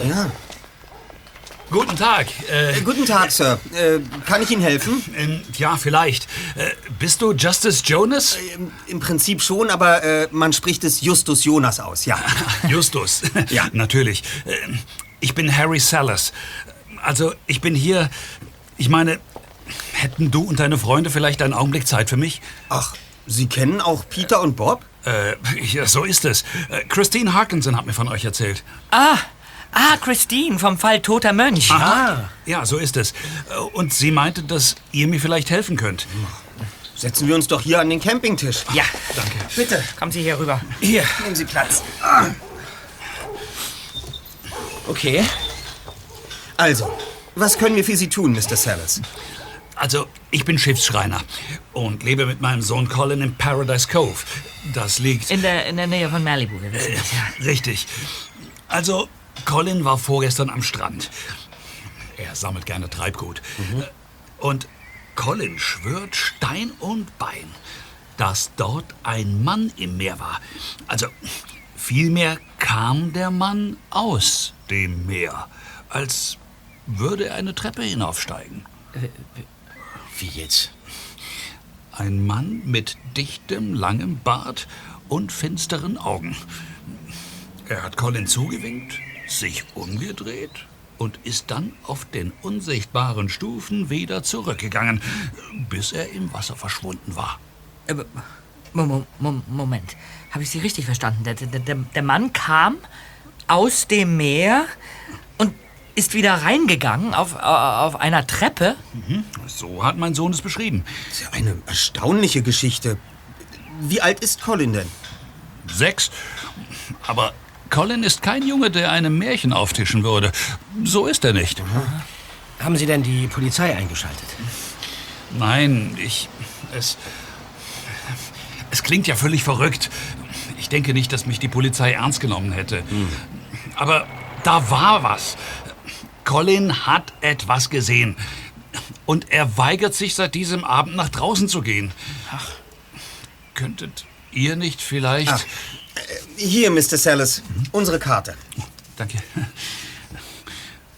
Kunde. Ja. Guten Tag. Äh, Äh, guten Tag, Sir. Äh, kann ich Ihnen helfen? ähm, ja, vielleicht. Äh, bist du Justice Jonas? Ähm, Im Prinzip schon, aber äh, man spricht es Justus Jonas aus, ja. Justus. Ja. Natürlich. Ich bin Harry Sellers. Also, ich bin hier. Ich meine, hätten du und deine Freunde vielleicht einen Augenblick Zeit für mich? Ach, Sie kennen auch Peter und Bob? Äh, ja, so ist es. Äh, Christine Harkinson hat mir von euch erzählt. Ah, ah, Christine vom Fall Toter Mönch. Ah. Ja, so ist es. Äh, Und sie meinte, dass ihr mir vielleicht helfen könnt. Setzen wir uns doch hier an den Campingtisch. Ja, Danke. Bitte, kommen Sie hier rüber. hier, nehmen Sie Platz. Okay. Also, was können wir für Sie tun, Mr. Sellers? Also, ich bin Schiffsschreiner und lebe mit meinem Sohn Colin in Paradise Cove. Das liegt... In der, in der Nähe von Malibu, wir wissen das, ja. Richtig. Also, Colin war vorgestern am Strand. Er sammelt gerne Treibgut. Und Colin schwört Stein und Bein, dass dort ein Mann im Meer war. Also, vielmehr kam der Mann aus dem Meer, als würde er eine Treppe hinaufsteigen. Wie jetzt? Ein Mann mit dichtem, langem Bart und finsteren Augen. Er hat Colin zugewinkt, sich umgedreht und ist dann auf den unsichtbaren Stufen wieder zurückgegangen, bis er im Wasser verschwunden war. Mo- Mo- Mo- Moment, habe ich Sie richtig verstanden? Der, der, der, der Mann kam aus dem Meer und ist wieder reingegangen auf, auf einer Treppe? So hat mein Sohn es beschrieben. Das ist ja eine erstaunliche Geschichte. Wie alt ist Colin denn? Sechs. Aber Colin ist kein Junge, der einem Märchen auftischen würde. So ist er nicht. Haben Sie denn die Polizei eingeschaltet? Nein, ich. Es. Es klingt ja völlig verrückt. Ich denke nicht, dass mich die Polizei ernst genommen hätte. Aber da war was. Colin hat etwas gesehen. Und er weigert sich seit diesem Abend nach draußen zu gehen. Ach. Könntet ihr nicht vielleicht. Ach. Hier, Mr. Sellers, unsere Karte. Danke.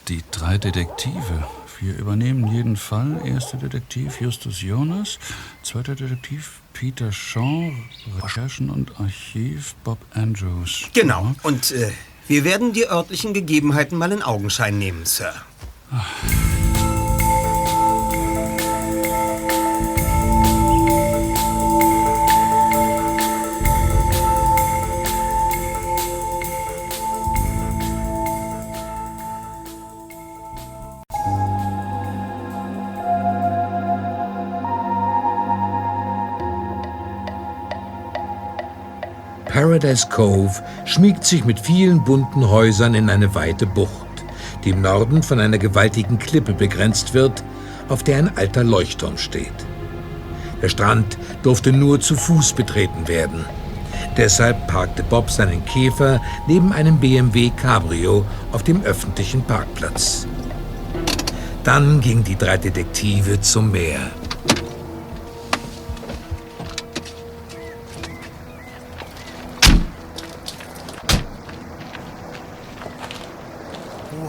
Die drei Detektive. Wir übernehmen jeden Fall. Erster Detektiv Justus Jonas, zweiter Detektiv Peter Shaw, Recherchen und Archiv Bob Andrews. Genau. Und äh, wir werden die örtlichen Gegebenheiten mal in Augenschein nehmen, Sir. Paradise Cove schmiegt sich mit vielen bunten Häusern in eine weite Bucht, die im Norden von einer gewaltigen Klippe begrenzt wird, auf der ein alter Leuchtturm steht. Der Strand durfte nur zu Fuß betreten werden. Deshalb parkte Bob seinen Käfer neben einem BMW Cabrio auf dem öffentlichen Parkplatz. Dann gingen die drei Detektive zum Meer.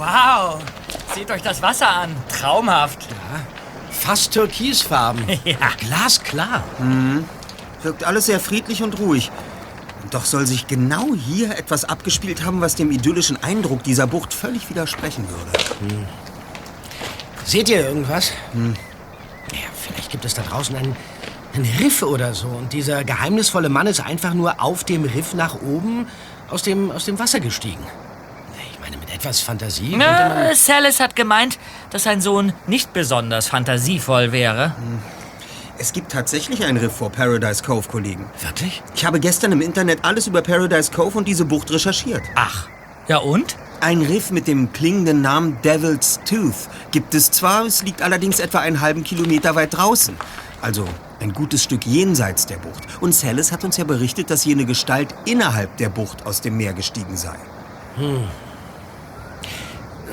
Wow, seht euch das Wasser an. Traumhaft. Fast türkisfarben. Ja. Glasklar. Wirkt alles sehr friedlich und ruhig. Doch soll sich genau hier etwas abgespielt haben, was dem idyllischen Eindruck dieser Bucht völlig widersprechen würde. Seht ihr irgendwas? Ja, vielleicht gibt es da draußen einen, einen Riff oder so. Und dieser geheimnisvolle Mann ist einfach nur auf dem Riff nach oben aus dem, aus dem Wasser gestiegen. Etwas Fantasie. Na, Salis hat gemeint, dass sein Sohn nicht besonders fantasievoll wäre. Es gibt tatsächlich ein Riff vor Paradise Cove, Kollegen. Wirklich? Ich habe gestern im Internet alles über Paradise Cove und diese Bucht recherchiert. Ach, ja und? Ein Riff mit dem klingenden Namen Devil's Tooth gibt es zwar, es liegt allerdings etwa einen halben Kilometer weit draußen. Also ein gutes Stück jenseits der Bucht. Und Cellis hat uns ja berichtet, dass jene Gestalt innerhalb der Bucht aus dem Meer gestiegen sei.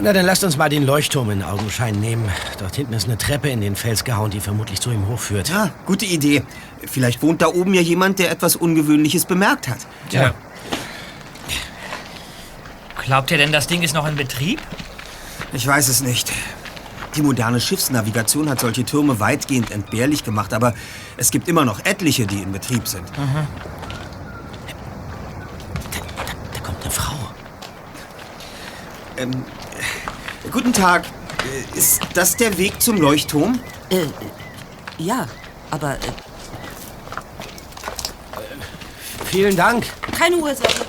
Na, dann lasst uns mal den Leuchtturm in Augenschein nehmen. Dort hinten ist eine Treppe in den Fels gehauen, die vermutlich zu ihm hochführt. Ja, gute Idee. Vielleicht wohnt da oben ja jemand, der etwas Ungewöhnliches bemerkt hat. Ja. Glaubt ihr denn, das Ding ist noch in Betrieb? Ich weiß es nicht. Die moderne Schiffsnavigation hat solche Türme weitgehend entbehrlich gemacht, aber es gibt immer noch etliche, die in Betrieb sind. Da kommt eine Frau. Ähm, äh, guten Tag. Äh, Ist das der Weg zum Leuchtturm? Äh, ja, aber äh, Vielen Dank. keine Ursache.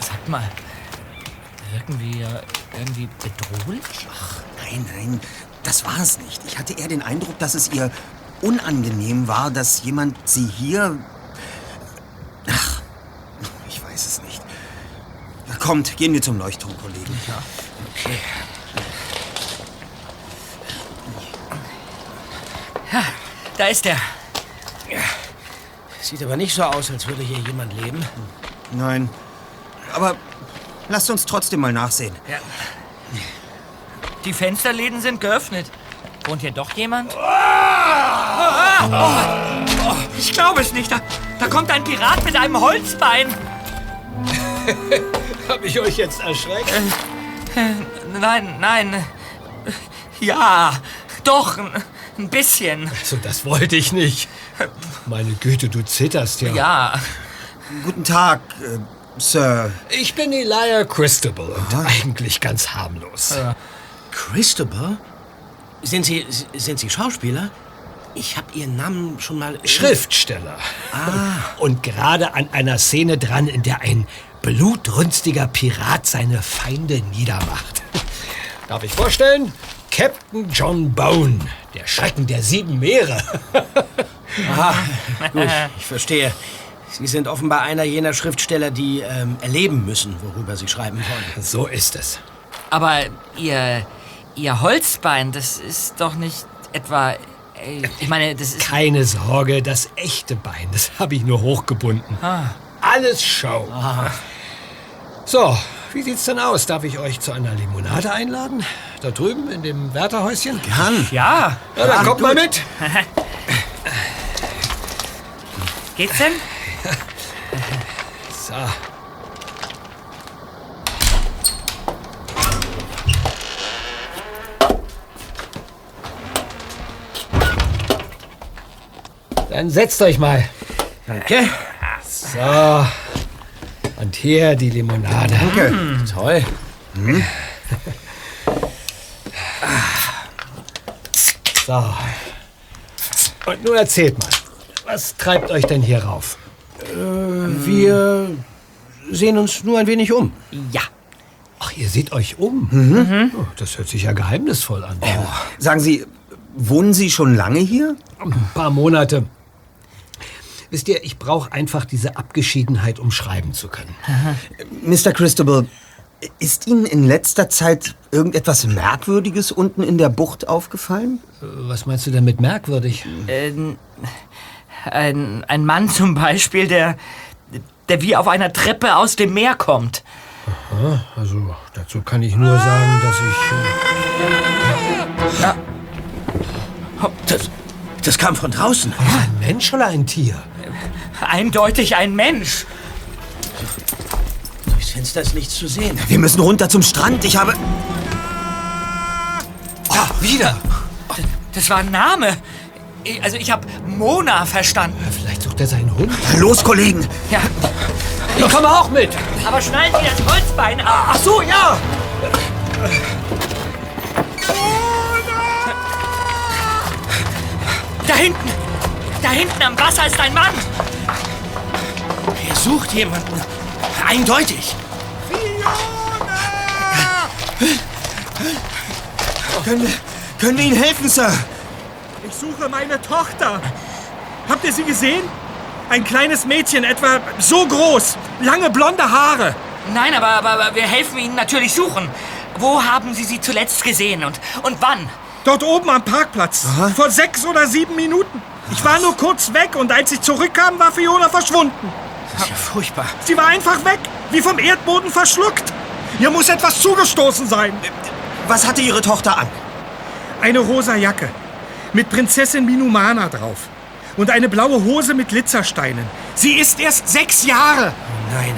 Sagt mal, wirken wir irgendwie bedrohlich? Nein, nein, das war es nicht. Ich hatte eher den Eindruck, dass es ihr unangenehm war, dass jemand sie hier... Ach, ich weiß es nicht. Na, Kommt, gehen wir zum Leuchtturm, Kollegen. Ja. Okay. Da ist er. Sieht aber nicht so aus, als würde hier jemand leben. Nein, aber lasst uns trotzdem mal nachsehen. Ja. Die Fensterläden sind geöffnet. Wohnt hier doch jemand? Oh, ich glaube es nicht. Da, da kommt ein Pirat mit einem Holzbein. Hab ich euch jetzt erschreckt? Nein, nein. Ja, doch, ein- ein bisschen. So, das wollte ich nicht. Meine Güte, du zitterst ja. Ja. Guten Tag, äh, Sir. Ich bin Elijah Christabel und eigentlich ganz harmlos. Christopher? Sind Sie, sind Sie Schauspieler? Ich habe Ihren Namen schon mal... Schriftsteller. Und gerade an einer Szene dran, in der ein blutrünstiger Pirat seine Feinde niedermacht. Darf ich vorstellen? Captain John Bone, der Schrecken der sieben Meere. Gut, ich verstehe. Sie sind offenbar einer jener Schriftsteller, die ähm, erleben müssen, worüber sie schreiben wollen. So ist es. Aber ihr, ihr Holzbein, das ist doch nicht etwa. äh, Ich meine, das ist. Keine Sorge, das echte Bein, das habe ich nur hochgebunden. Alles Show. So, wie sieht's denn aus? Darf ich euch zu einer Limonade einladen? Da drüben in dem Wärterhäuschen? Gern. Ja. Ja, dann kommt mal mit. Geht's denn? So. Dann setzt euch mal. Danke. So. Und hier die Limonade. Danke. Toll. So. Und nun erzählt mal, was treibt euch denn hier rauf? Wir sehen uns nur ein wenig um. Ja. Ach, ihr seht euch um. Oh, das hört sich ja geheimnisvoll an. Sagen Sie, wohnen Sie schon lange hier? Ein paar Monate. Wisst ihr, ich brauche einfach diese Abgeschiedenheit, um schreiben zu können. Mr. Christabel, ist Ihnen in letzter Zeit irgendetwas Merkwürdiges unten in der Bucht aufgefallen? Äh, Was meinst du denn mit merkwürdig? Ein, ein, ein Mann zum Beispiel, der, der wie auf einer Treppe aus dem Meer kommt. Also, dazu kann ich nur sagen, dass ich. Äh, Das, das kam von draußen. ein Mensch oder ein Tier? Eindeutig ein Mensch. Durchs Fenster ist nichts zu sehen. Wir müssen runter zum Strand. Ich habe... Ah, wieder! Das war ein Name. Also ich habe Mona verstanden. Vielleicht sucht er seinen Hund. Los, Kollegen! Ja, Ich komme auch mit! aber schnallen Sie das Holzbein ab. Ach so, ja! Da hinten. Da hinten am Wasser ist ein Mann. Er sucht jemanden. Eindeutig. Können wir, können wir Ihnen helfen, Sir? Ich suche meine Tochter. Habt ihr sie gesehen? Ein kleines Mädchen, etwa so groß, lange blonde Haare. Nein, aber, aber, aber wir helfen Ihnen natürlich suchen. Wo haben Sie sie zuletzt gesehen und, und wann? Dort oben am Parkplatz. Vor sechs oder sieben Minuten. Ich war nur kurz weg und als ich zurückkam, war Fiona verschwunden. Das ist ja furchtbar. Sie war einfach weg, wie vom Erdboden verschluckt. Hier muss etwas zugestoßen sein. Was hatte Ihre Tochter an? Eine rosa Jacke mit Prinzessin Minumana drauf. Und eine blaue Hose mit Glitzersteinen. Sie ist erst sechs Jahre. Nein.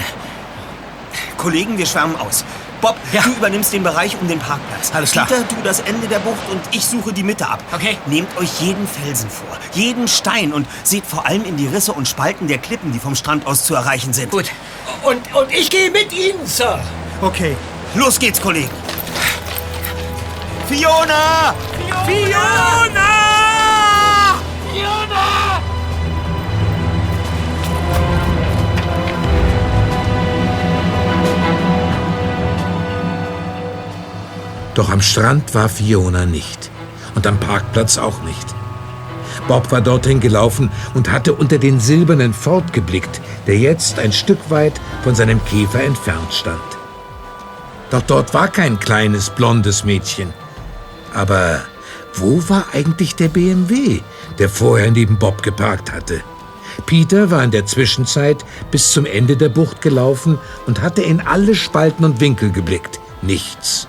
Kollegen, wir schwärmen aus. Bob, Ja. du übernimmst den Bereich um den Parkplatz. Alles klar. Peter, du das Ende der Bucht und ich suche die Mitte ab. Okay. Nehmt euch jeden Felsen vor, jeden Stein und seht vor allem in die Risse und Spalten der Klippen, die vom Strand aus zu erreichen sind. Gut. Und, und ich gehe mit Ihnen, Sir. Okay, los geht's, Kollegen. Fiona! Fiona! Doch am Strand war Fiona nicht. Und am Parkplatz auch nicht. Bob war dorthin gelaufen und hatte unter den silbernen Ford geblickt, der jetzt ein Stück weit von seinem Käfer entfernt stand. Doch dort war kein kleines, blondes Mädchen. Aber wo war eigentlich der BMW, der vorher neben Bob geparkt hatte? Peter war in der Zwischenzeit bis zum Ende der Bucht gelaufen und hatte in alle Spalten und Winkel geblickt. Nichts.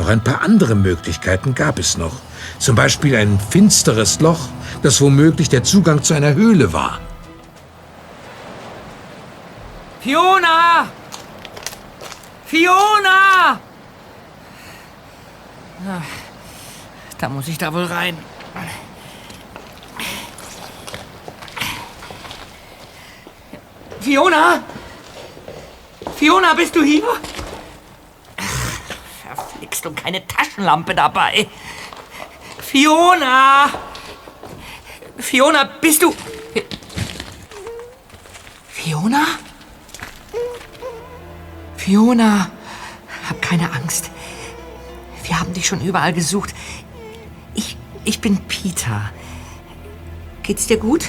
Doch ein paar andere Möglichkeiten gab es noch. Zum Beispiel ein finsteres Loch, das womöglich der Zugang zu einer Höhle war. Fiona! Fiona! Da muss ich da wohl rein. Fiona? Fiona, bist du hier? Verflixt und keine Taschenlampe dabei. Fiona! Fiona, bist du... Fiona? Fiona, hab keine Angst. Wir haben dich schon überall gesucht. Ich, ich bin Peter. Geht's dir gut?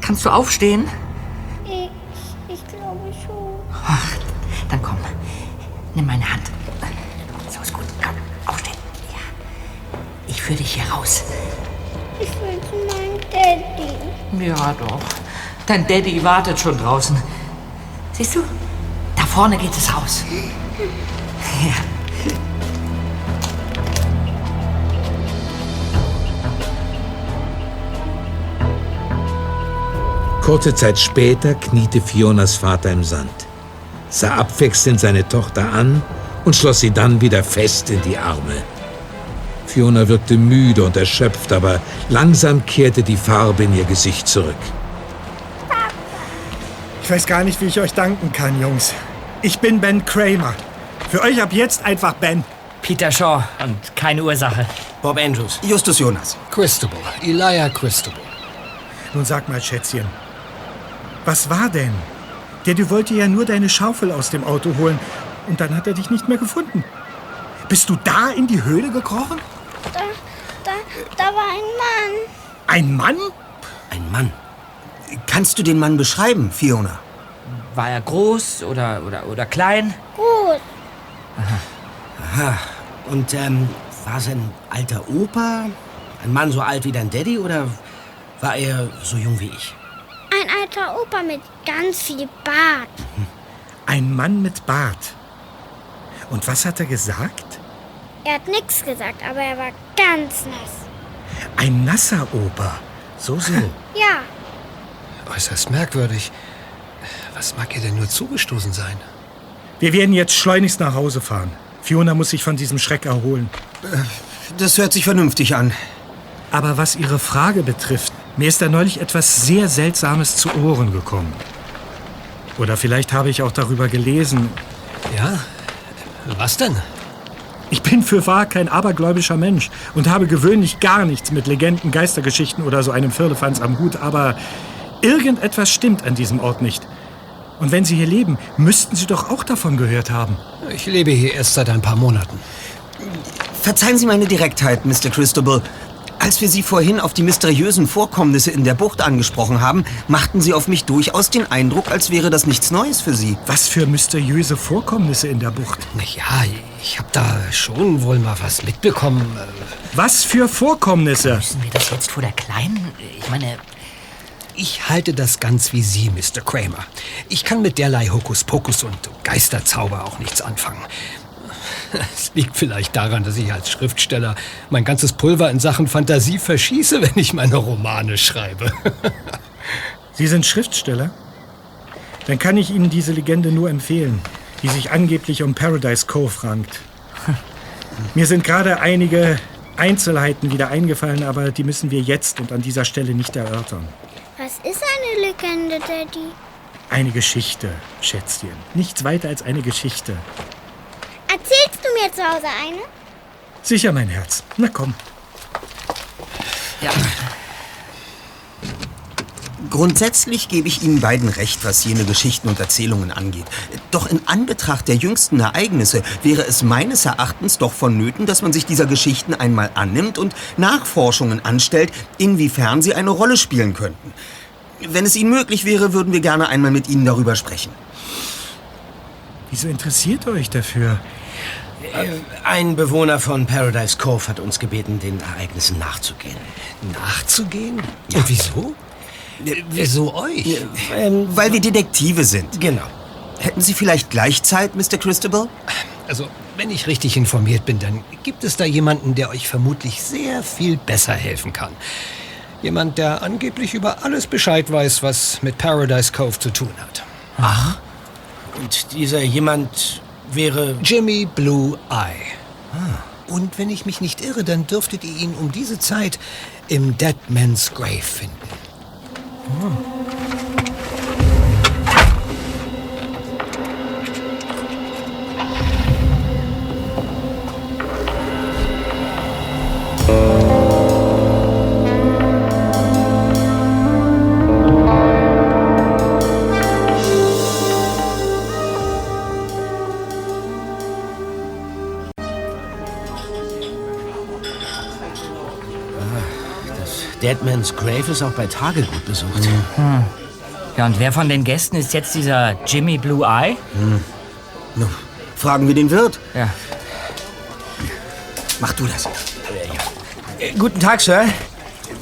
Kannst du aufstehen? Ich, ich glaube schon. Ach, dann komm. Nimm meine Hand. Führe dich hier raus. Ich will zu meinem Daddy. Ja, doch. Dein Daddy wartet schon draußen. Siehst du? Da vorne geht es raus. Ja. Kurze Zeit später kniete Fionas Vater im Sand, sah abwechselnd seine Tochter an und schloss sie dann wieder fest in die Arme. Fiona wirkte müde und erschöpft, aber langsam kehrte die Farbe in ihr Gesicht zurück. Ich weiß gar nicht, wie ich euch danken kann, Jungs. Ich bin Ben Kramer. Für euch ab jetzt einfach Ben. Peter Shaw und keine Ursache. Bob Andrews. Justus Jonas. Christabel. Elijah Christabel. Nun sag mal, Schätzchen. Was war denn? Der, du wollte ja nur deine Schaufel aus dem Auto holen. Und dann hat er dich nicht mehr gefunden. Bist du da in die Höhle gekrochen? Da, war ein Mann. Ein Mann? Ein Mann. Kannst du den Mann beschreiben, Fiona? War er groß oder, oder, oder klein? Gut. Und ähm, war sein alter Opa ein Mann so alt wie dein Daddy oder war er so jung wie ich? Ein alter Opa mit ganz viel Bart. Ein Mann mit Bart. Und was hat er gesagt? Er hat nichts gesagt, aber er war ganz nass. Ein nasser Opa. So, so. Ja, Äußerst merkwürdig. Was mag ihr denn nur zugestoßen sein? Wir werden jetzt schleunigst nach Hause fahren. Fiona muss sich von diesem Schreck erholen. Das hört sich vernünftig an. Aber was Ihre Frage betrifft, mir ist da neulich etwas sehr Seltsames zu Ohren gekommen. Oder vielleicht habe ich auch darüber gelesen. Ja? Was denn? Ich bin für wahr kein abergläubischer Mensch und habe gewöhnlich gar nichts mit Legenden, Geistergeschichten oder so einem Firlefanz am Hut, aber irgendetwas stimmt an diesem Ort nicht. Und wenn Sie hier leben, müssten Sie doch auch davon gehört haben. Ich lebe hier erst seit ein paar Monaten. Verzeihen Sie meine Direktheit, Mr. Christabel. Als wir Sie vorhin auf die mysteriösen Vorkommnisse in der Bucht angesprochen haben, machten Sie auf mich durchaus den Eindruck, als wäre das nichts Neues für Sie. Was für mysteriöse Vorkommnisse in der Bucht. Na ja, ich habe da schon wohl mal was mitbekommen. Äh, Was für Vorkommnisse? Müssen wir das jetzt vor der Kleinen? Ich meine, Ich halte das ganz wie Sie, Mr. Kramer. Ich kann mit derlei Hokuspokus und Geisterzauber auch nichts anfangen. Es liegt vielleicht daran, dass ich als Schriftsteller mein ganzes Pulver in Sachen Fantasie verschieße, wenn ich meine Romane schreibe. Sie sind Schriftsteller? dann kann ich Ihnen diese Legende nur empfehlen, die sich angeblich um Paradise Cove rankt. Mir sind gerade einige Einzelheiten wieder eingefallen, aber die müssen wir jetzt und an dieser Stelle nicht erörtern. Was ist eine Legende, Daddy? Eine Geschichte, Schätzchen. Nichts weiter als eine Geschichte. Erzählst du mir zu Hause eine? Sicher, mein Herz. Na komm. Ja. Grundsätzlich gebe ich Ihnen beiden recht, was jene Geschichten und Erzählungen angeht. Doch in Anbetracht der jüngsten Ereignisse wäre es meines Erachtens doch vonnöten, dass man sich dieser Geschichten einmal annimmt und Nachforschungen anstellt, inwiefern sie eine Rolle spielen könnten. Wenn es Ihnen möglich wäre, würden wir gerne einmal mit Ihnen darüber sprechen. Wieso interessiert ihr euch dafür? Ein Bewohner von Paradise Cove hat uns gebeten, den Ereignissen nachzugehen. Nachzugehen? Und wieso? Äh, Wieso euch? Ähm, Weil wir Detektive sind. genau. Hätten Sie vielleicht gleich Zeit, Mr. Christabel? Also, wenn ich richtig informiert bin, dann gibt es da jemanden, der euch vermutlich sehr viel besser helfen kann. Jemand, der angeblich über alles Bescheid weiß, was mit Paradise Cove zu tun hat. Und dieser jemand wäre. Jimmy Blue Eye. Und wenn ich mich nicht irre, dann dürftet ihr ihn um diese Zeit im Dead Man's Grave finden. Deadman's Grave ist auch bei Tage gut besucht. Ja, und wer von den Gästen ist jetzt dieser Jimmy Blue Eye? Nun, fragen wir den Wirt. Ja. Mach du das. Äh, guten Tag, Sir.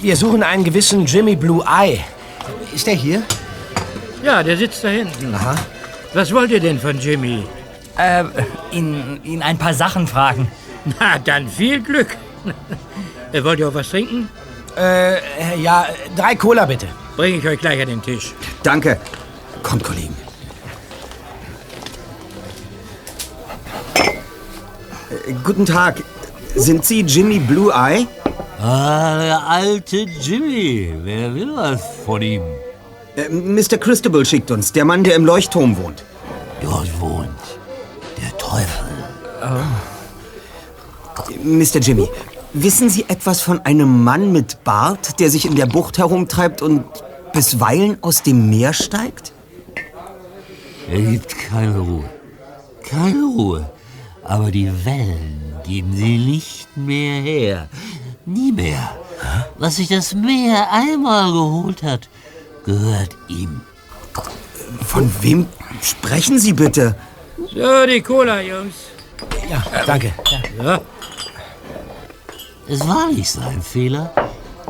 Wir suchen einen gewissen Jimmy Blue Eye. Ist er hier? Ja, der sitzt da hinten. Aha. Was wollt ihr denn von Jimmy? Äh, ihn, ihn ein paar Sachen fragen. Na, dann viel Glück. Wollt ihr auch was trinken? Äh, ja, drei Cola bitte. Bringe ich euch gleich an den Tisch. Danke. Kommt, Kollegen. Äh, Guten Tag. Sind Sie Jimmy Blue Eye? Ah, der alte Jimmy. Wer will was von ihm? Äh, Mr. Christabel schickt uns, der Mann, der im Leuchtturm wohnt. Dort wohnt der Teufel. Mr. Jimmy, wissen Sie etwas von einem Mann mit Bart, der sich in der Bucht herumtreibt und bisweilen aus dem Meer steigt? Er gibt keine Ruhe. Keine Ruhe. Aber die Wellen geben sie nicht mehr her. Nie mehr. Was sich das Meer einmal geholt hat, gehört ihm. Von wem sprechen Sie bitte? So, die Cola, Jungs. Ja, danke. Ja. Es war nicht sein Fehler.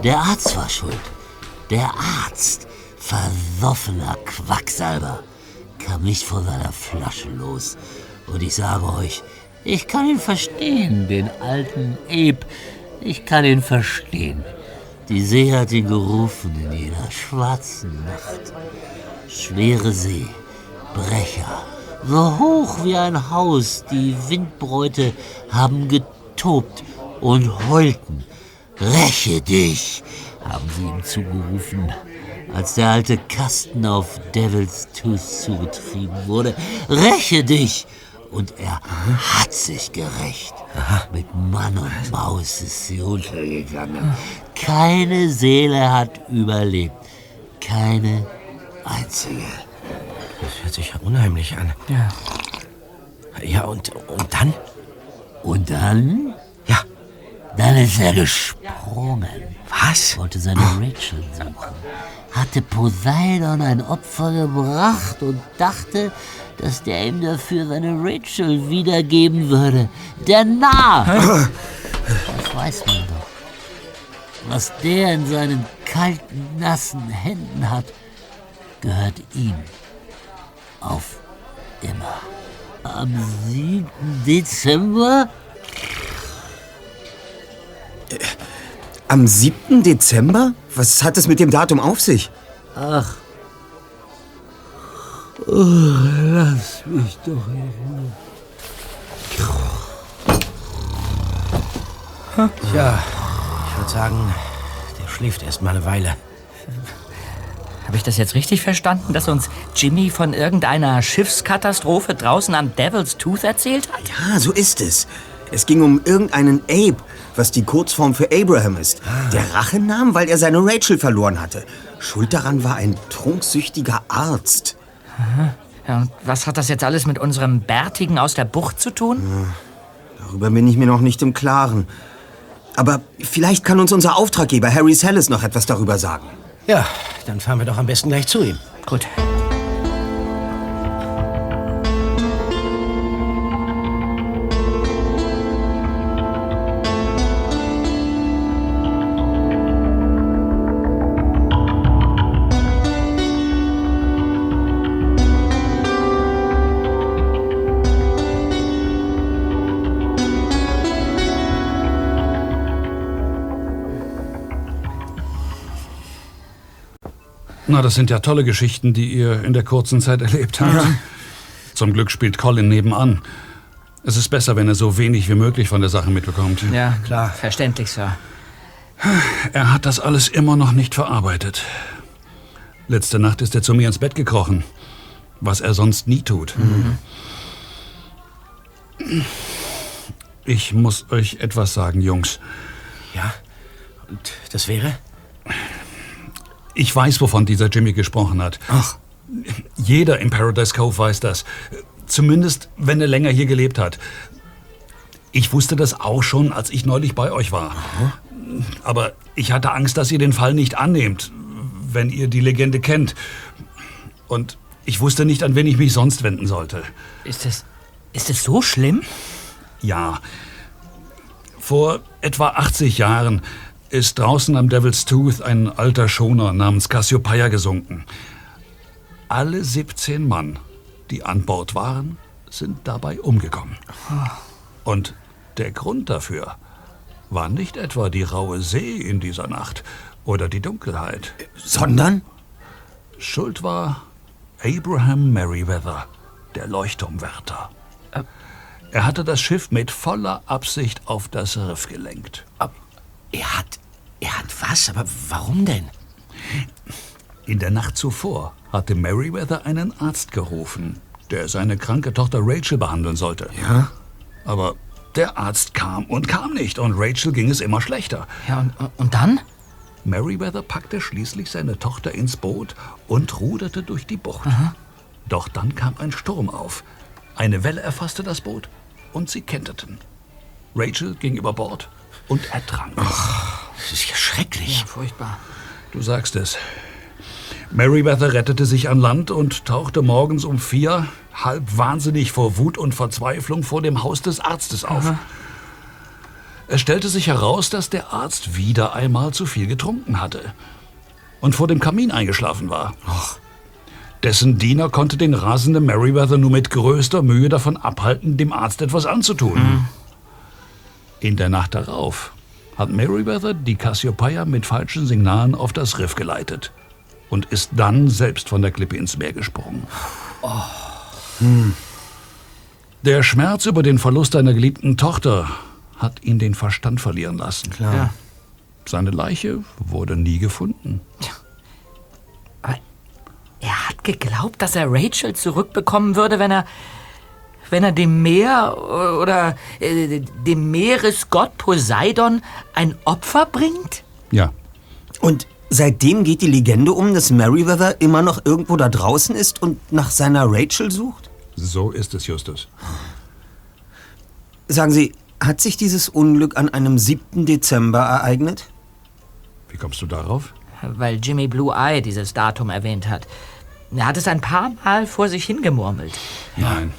Der Arzt war schuld. Der Arzt, versoffener Quacksalber, kam nicht vor seiner Flasche los. Und ich sage euch, ich kann ihn verstehen, den alten Abe. Ich kann ihn verstehen. Die See hat ihn gerufen in jener schwarzen Nacht. Schwere See, Brecher, so hoch wie ein Haus, die Windbräute haben getobt und heulten. Räche dich, haben sie ihm zugerufen, als der alte Kasten auf Devil's Tooth zugetrieben wurde. Räche dich! Und er hat sich gerecht. Mit Mann und Maus ist sie untergegangen. Keine Seele hat überlebt. Keine einzige. Das hört sich ja unheimlich an. Ja. Ja, und, und dann? Und dann? Dann ist er gesprungen. Was? Wollte seine Rachel suchen. Hatte Poseidon ein Opfer gebracht und dachte, dass der ihm dafür seine Rachel wiedergeben würde. Der Narr! Das weiß man doch. Was der in seinen kalten, nassen Händen hat, gehört ihm. Auf immer. Am 7. Dezember Am 7. Dezember? Was hat es mit dem Datum auf sich? Ach. lass mich doch in Ruhe. Tja, ich würde sagen, der schläft erst mal eine Weile. Habe ich das jetzt richtig verstanden, dass uns Jimmy von irgendeiner Schiffskatastrophe draußen am Devil's Tooth erzählt hat? Ja, so ist es. Es ging um irgendeinen Abe, was die Kurzform für Abraham ist. Der Rache nahm, weil er seine Rachel verloren hatte. Schuld daran war ein trunksüchtiger Arzt. Ja, und was hat das jetzt alles mit unserem Bärtigen aus der Bucht zu tun? Darüber bin ich mir noch nicht im Klaren. Aber vielleicht kann uns unser Auftraggeber Harry Sellis noch etwas darüber sagen. Ja, dann fahren wir doch am besten gleich zu ihm. Gut. Na, das sind ja tolle Geschichten, die ihr in der kurzen Zeit erlebt habt. Zum Glück spielt Colin nebenan. Es ist besser, wenn er so wenig wie möglich von der Sache mitbekommt. Ja, klar. Verständlich, Sir. Er hat das alles immer noch nicht verarbeitet. Letzte Nacht ist er zu mir ins Bett gekrochen, was er sonst nie tut. Ich muss euch etwas sagen, Jungs. Ja? Und das wäre? Ich weiß, wovon dieser Jimmy gesprochen hat. Ach. Jeder im Paradise Cove weiß das. Zumindest, wenn er länger hier gelebt hat. Ich wusste das auch schon, als ich neulich bei euch war. Aber ich hatte Angst, dass ihr den Fall nicht annehmt, wenn ihr die Legende kennt. Und ich wusste nicht, an wen ich mich sonst wenden sollte. Ist es, ist es so schlimm? Ja. Vor etwa 80 Jahren ist draußen am Devil's Tooth ein alter Schoner namens Cassiopeia gesunken. Alle 17 Mann, die an Bord waren, sind dabei umgekommen. Und der Grund dafür war nicht etwa die raue See in dieser Nacht oder die Dunkelheit. Sondern? Schuld war Abraham Merriweather, der Leuchtturmwärter. Er hatte das Schiff mit voller Absicht auf das Riff gelenkt. Er hat. Was? Aber warum denn? In der Nacht zuvor hatte Merriweather einen Arzt gerufen, der seine kranke Tochter Rachel behandeln sollte. Ja? Aber der Arzt kam und kam nicht und Rachel ging es immer schlechter. Ja, und, und dann? Merriweather packte schließlich seine Tochter ins Boot und ruderte durch die Bucht. Doch dann kam ein Sturm auf. Eine Welle erfasste das Boot und sie kenterten. Rachel ging über Bord und ertrank. Das ist ja schrecklich. Ja, furchtbar. Du sagst es. Merriweather rettete sich an Land und tauchte morgens um vier, halb wahnsinnig vor Wut und Verzweiflung, vor dem Haus des Arztes auf. Es stellte sich heraus, dass der Arzt wieder einmal zu viel getrunken hatte und vor dem Kamin eingeschlafen war. Dessen Diener konnte den rasenden Merriweather nur mit größter Mühe davon abhalten, dem Arzt etwas anzutun. In der Nacht darauf hat Merriweather die Cassiopeia mit falschen Signalen auf das Riff geleitet und ist dann selbst von der Klippe ins Meer gesprungen. Der Schmerz über den Verlust einer geliebten Tochter hat ihn den Verstand verlieren lassen. Klar. Ja. Seine Leiche wurde nie gefunden. Aber er hat geglaubt, dass er Rachel zurückbekommen würde, wenn er. Wenn er dem Meer oder äh, dem Meeresgott Poseidon ein Opfer bringt? Ja, Und seitdem geht die Legende um, dass Merriweather immer noch irgendwo da draußen ist und nach seiner Rachel sucht? so ist es, Justus. Sagen Sie, hat sich dieses Unglück an einem 7. Dezember ereignet? Wie kommst du darauf? Weil Jimmy Blue Eye dieses Datum erwähnt hat. Er hat es ein paar Mal vor sich hingemurmelt. Nein.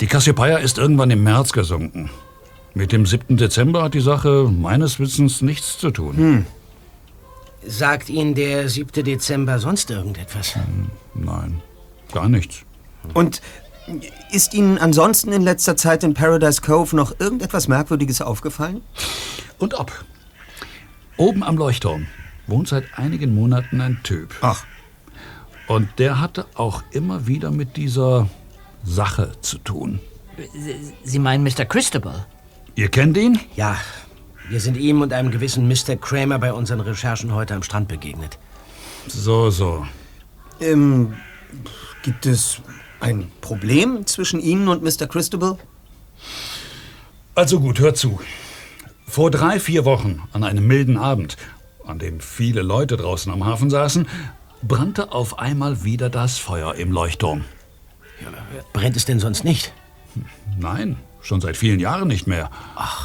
Die Cassiopeia ist irgendwann im März gesunken. Mit dem 7. Dezember hat die Sache meines Wissens nichts zu tun. Sagt Ihnen der 7. Dezember sonst irgendetwas? Nein, gar nichts. Und ist Ihnen ansonsten in letzter Zeit in Paradise Cove noch irgendetwas Merkwürdiges aufgefallen? Und ob. Oben am Leuchtturm wohnt seit einigen Monaten ein Typ. Ach. Und der hatte auch immer wieder mit dieser Sache zu tun. Sie- meinen Mr. Christabel? Ihr kennt ihn? Ja, wir sind ihm und einem gewissen Mr. Kramer bei unseren Recherchen heute am Strand begegnet. So, so. Ähm, gibt es ein Problem zwischen Ihnen und Mr. Christabel? Also gut, hört zu. Vor drei, vier Wochen, an einem milden Abend, an dem viele Leute draußen am Hafen saßen, brannte auf einmal wieder das Feuer im Leuchtturm. Brennt es denn sonst nicht? Nein, schon seit vielen Jahren nicht mehr.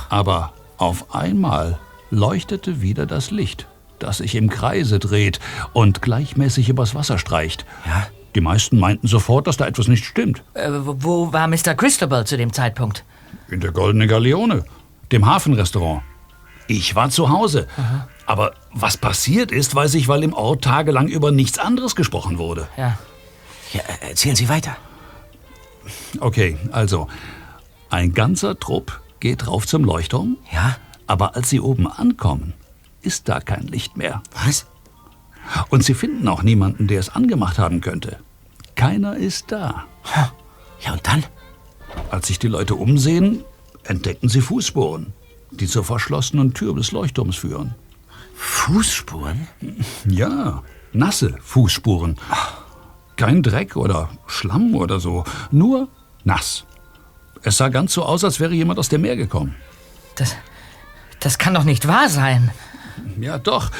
Aber auf einmal leuchtete wieder das Licht, das sich im Kreise dreht und gleichmäßig übers Wasser streicht. Ja? Die meisten meinten sofort, dass da etwas nicht stimmt. Äh, wo- war Mr. Christabel zu dem Zeitpunkt? In der Goldene Galeone, dem Hafenrestaurant. Ich war zu Hause. Aber was passiert ist, weiß ich, weil im Ort tagelang über nichts anderes gesprochen wurde. Ja. Ja, äh, erzählen Sie weiter. Okay, also, ein ganzer Trupp geht rauf zum Leuchtturm. Ja? Aber als sie oben ankommen, ist da kein Licht mehr. Was? Und sie finden auch niemanden, der es angemacht haben könnte. Keiner ist da. Ja, und dann? Als sich die Leute umsehen, entdecken sie Fußspuren, die zur verschlossenen Tür des Leuchtturms führen. Fußspuren? Ja, nasse Fußspuren. Kein Dreck oder Schlamm oder so, nur nass. Es sah ganz so aus, als wäre jemand aus dem Meer gekommen. Das, das kann doch nicht wahr sein. Ja, doch.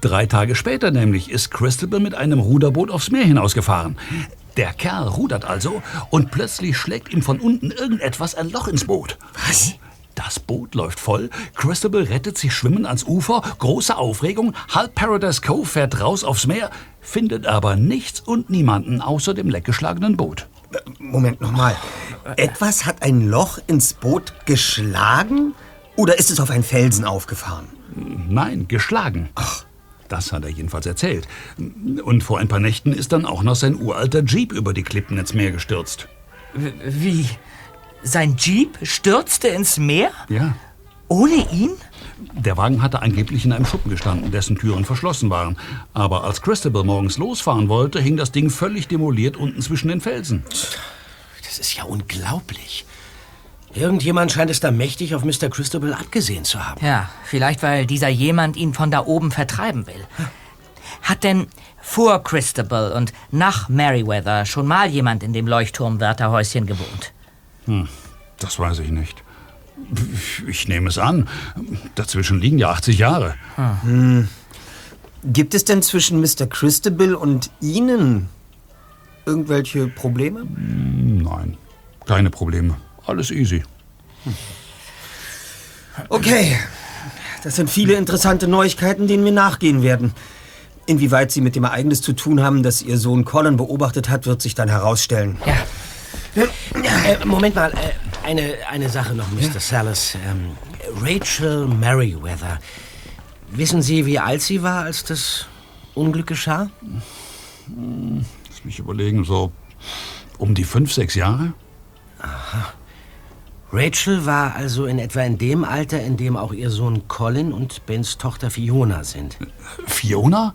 Drei Tage später nämlich ist Christabel mit einem Ruderboot aufs Meer hinausgefahren. Der Kerl rudert also und plötzlich schlägt ihm von unten irgendetwas ein Loch ins Boot. Was? Das Boot läuft voll, Christabel rettet sich schwimmend ans Ufer, große Aufregung, halb Paradise Cove fährt raus aufs Meer, findet aber nichts und niemanden außer dem leckgeschlagenen Boot. Moment nochmal. Etwas hat ein Loch ins Boot geschlagen? Oder ist es auf einen Felsen aufgefahren? Nein, geschlagen. Das hat er jedenfalls erzählt. Und vor ein paar Nächten ist dann auch noch sein uralter Jeep über die Klippen ins Meer gestürzt. Wie? Sein Jeep stürzte ins Meer? Ja. Ohne ihn? Der Wagen hatte angeblich in einem Schuppen gestanden, dessen Türen verschlossen waren. Aber als Christabel morgens losfahren wollte, hing das Ding völlig demoliert unten zwischen den Felsen. Das ist ja unglaublich. Irgendjemand scheint es da mächtig auf Mr. Christabel abgesehen zu haben. Ja, vielleicht weil dieser jemand ihn von da oben vertreiben will. Hat denn vor Christabel und nach Merryweather schon mal jemand in dem Leuchtturmwärterhäuschen gewohnt? Hm, das weiß ich nicht. Ich nehme es an. Dazwischen liegen ja 80 Jahre. Hm. Gibt es denn zwischen Mr. Christabel und Ihnen irgendwelche Probleme? Nein, keine Probleme. Alles easy. Okay. Das sind viele interessante Neuigkeiten, denen wir nachgehen werden. Inwieweit Sie mit dem Ereignis zu tun haben, das Ihr Sohn Colin beobachtet hat, wird sich dann herausstellen. Ja. Äh, Moment mal, äh, eine, eine Sache noch, Mr. Salas. Ähm, Rachel Merriweather. Wissen Sie, wie alt sie war, als das Unglück geschah? Lass mich überlegen, so um die fünf, sechs Jahre? Aha. Rachel war also in etwa in dem Alter, in dem auch ihr Sohn Colin und Bens Tochter Fiona sind. Fiona?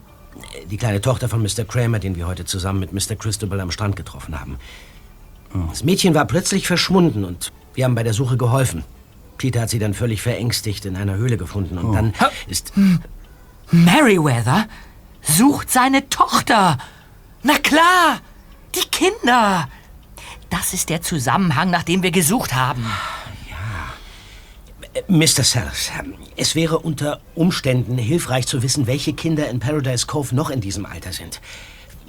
Die kleine Tochter von Mr. Kramer, den wir heute zusammen mit Mr. Christabel am Strand getroffen haben. Das Mädchen war plötzlich verschwunden und wir haben bei der Suche geholfen. Peter hat sie dann völlig verängstigt in einer Höhle gefunden und dann ist... Merryweather sucht seine Tochter. Na klar, die Kinder. Das ist der Zusammenhang, nach dem wir gesucht haben. Äh, Mr. Sellers, es wäre unter Umständen hilfreich zu wissen, welche Kinder in Paradise Cove noch in diesem Alter sind.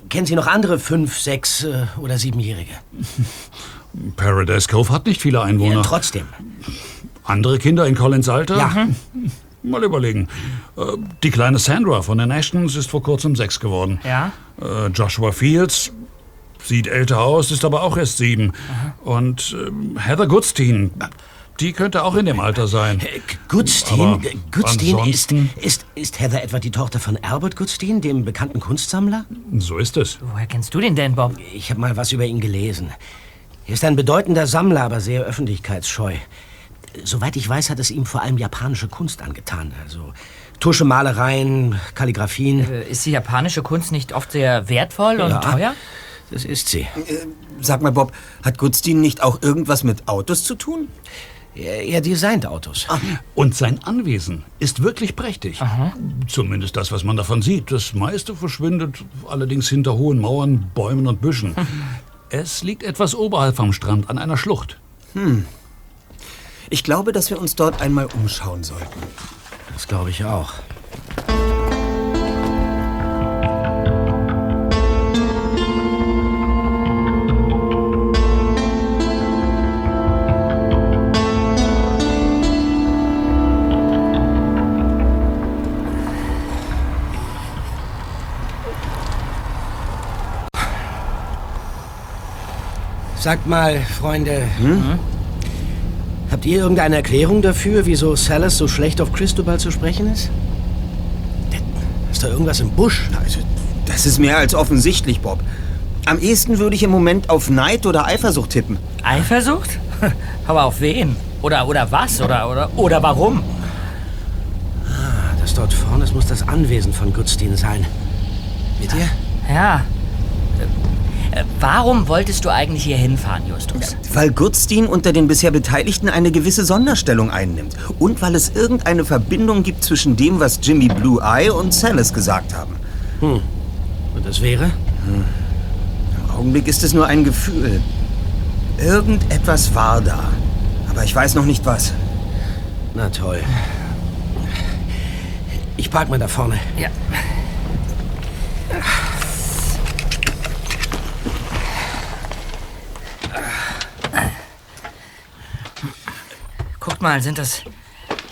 Kennen Sie noch andere fünf, sechs äh, oder siebenjährige? Paradise Cove hat nicht viele Einwohner. Ja, trotzdem. Andere Kinder in Collins Alter? Ja. Mal überlegen. Äh, Die kleine Sandra von den Ashtons ist vor kurzem sechs geworden. Ja? Äh, Joshua Fields sieht älter aus, ist aber auch erst sieben. Und ähm, Heather Goodstein, die könnte auch in dem Alter sein. Goodstein, äh, Goodstein ist, ansonsten- ist, ist Heather etwa die Tochter von Albert Goodstein, dem bekannten Kunstsammler? So ist es. Woher kennst du den denn, Bob? Ich habe mal was über ihn gelesen. Er ist ein bedeutender Sammler, aber sehr öffentlichkeitsscheu. Soweit ich weiß, hat es ihm vor allem japanische Kunst angetan. Also Tuschemalereien, Kalligraphien. Äh, Ist die japanische Kunst nicht oft sehr wertvoll und Ja. teuer? Das ist sie. Sag mal, Bob, hat Goodstein nicht auch irgendwas mit Autos zu tun? Er, designt Autos. Und sein Anwesen ist wirklich prächtig. Zumindest das, was man davon sieht. Das meiste verschwindet allerdings hinter hohen Mauern, Bäumen und Büschen. Es liegt etwas oberhalb vom Strand an einer Schlucht. Hm. Ich glaube, dass wir uns dort einmal umschauen sollten. Das glaube ich auch. Sagt mal, Freunde, habt ihr irgendeine Erklärung dafür, wieso Salas so schlecht auf Cristobal zu sprechen ist? Ist da irgendwas im Busch? Also, das ist mehr als offensichtlich, Bob. Am ehesten würde ich im Moment auf Neid oder Eifersucht tippen. Eifersucht? Aber auf wen? Oder, oder was? Oder, oder, oder warum? Ah, Das dort vorne, das muss das Anwesen von Goodstein sein. Mit ihr? Ja. Äh, Warum wolltest du eigentlich hier hinfahren, Justus? Weil Goodstein unter den bisher Beteiligten eine gewisse Sonderstellung einnimmt. Und weil es irgendeine Verbindung gibt zwischen dem, was Jimmy Blue Eye und Salas gesagt haben. Hm. Und das wäre? Im Augenblick ist es nur ein Gefühl. Irgendetwas war da. Aber ich weiß noch nicht was. Na toll. Ich park mal da vorne. Ja. Guckt mal, sind das,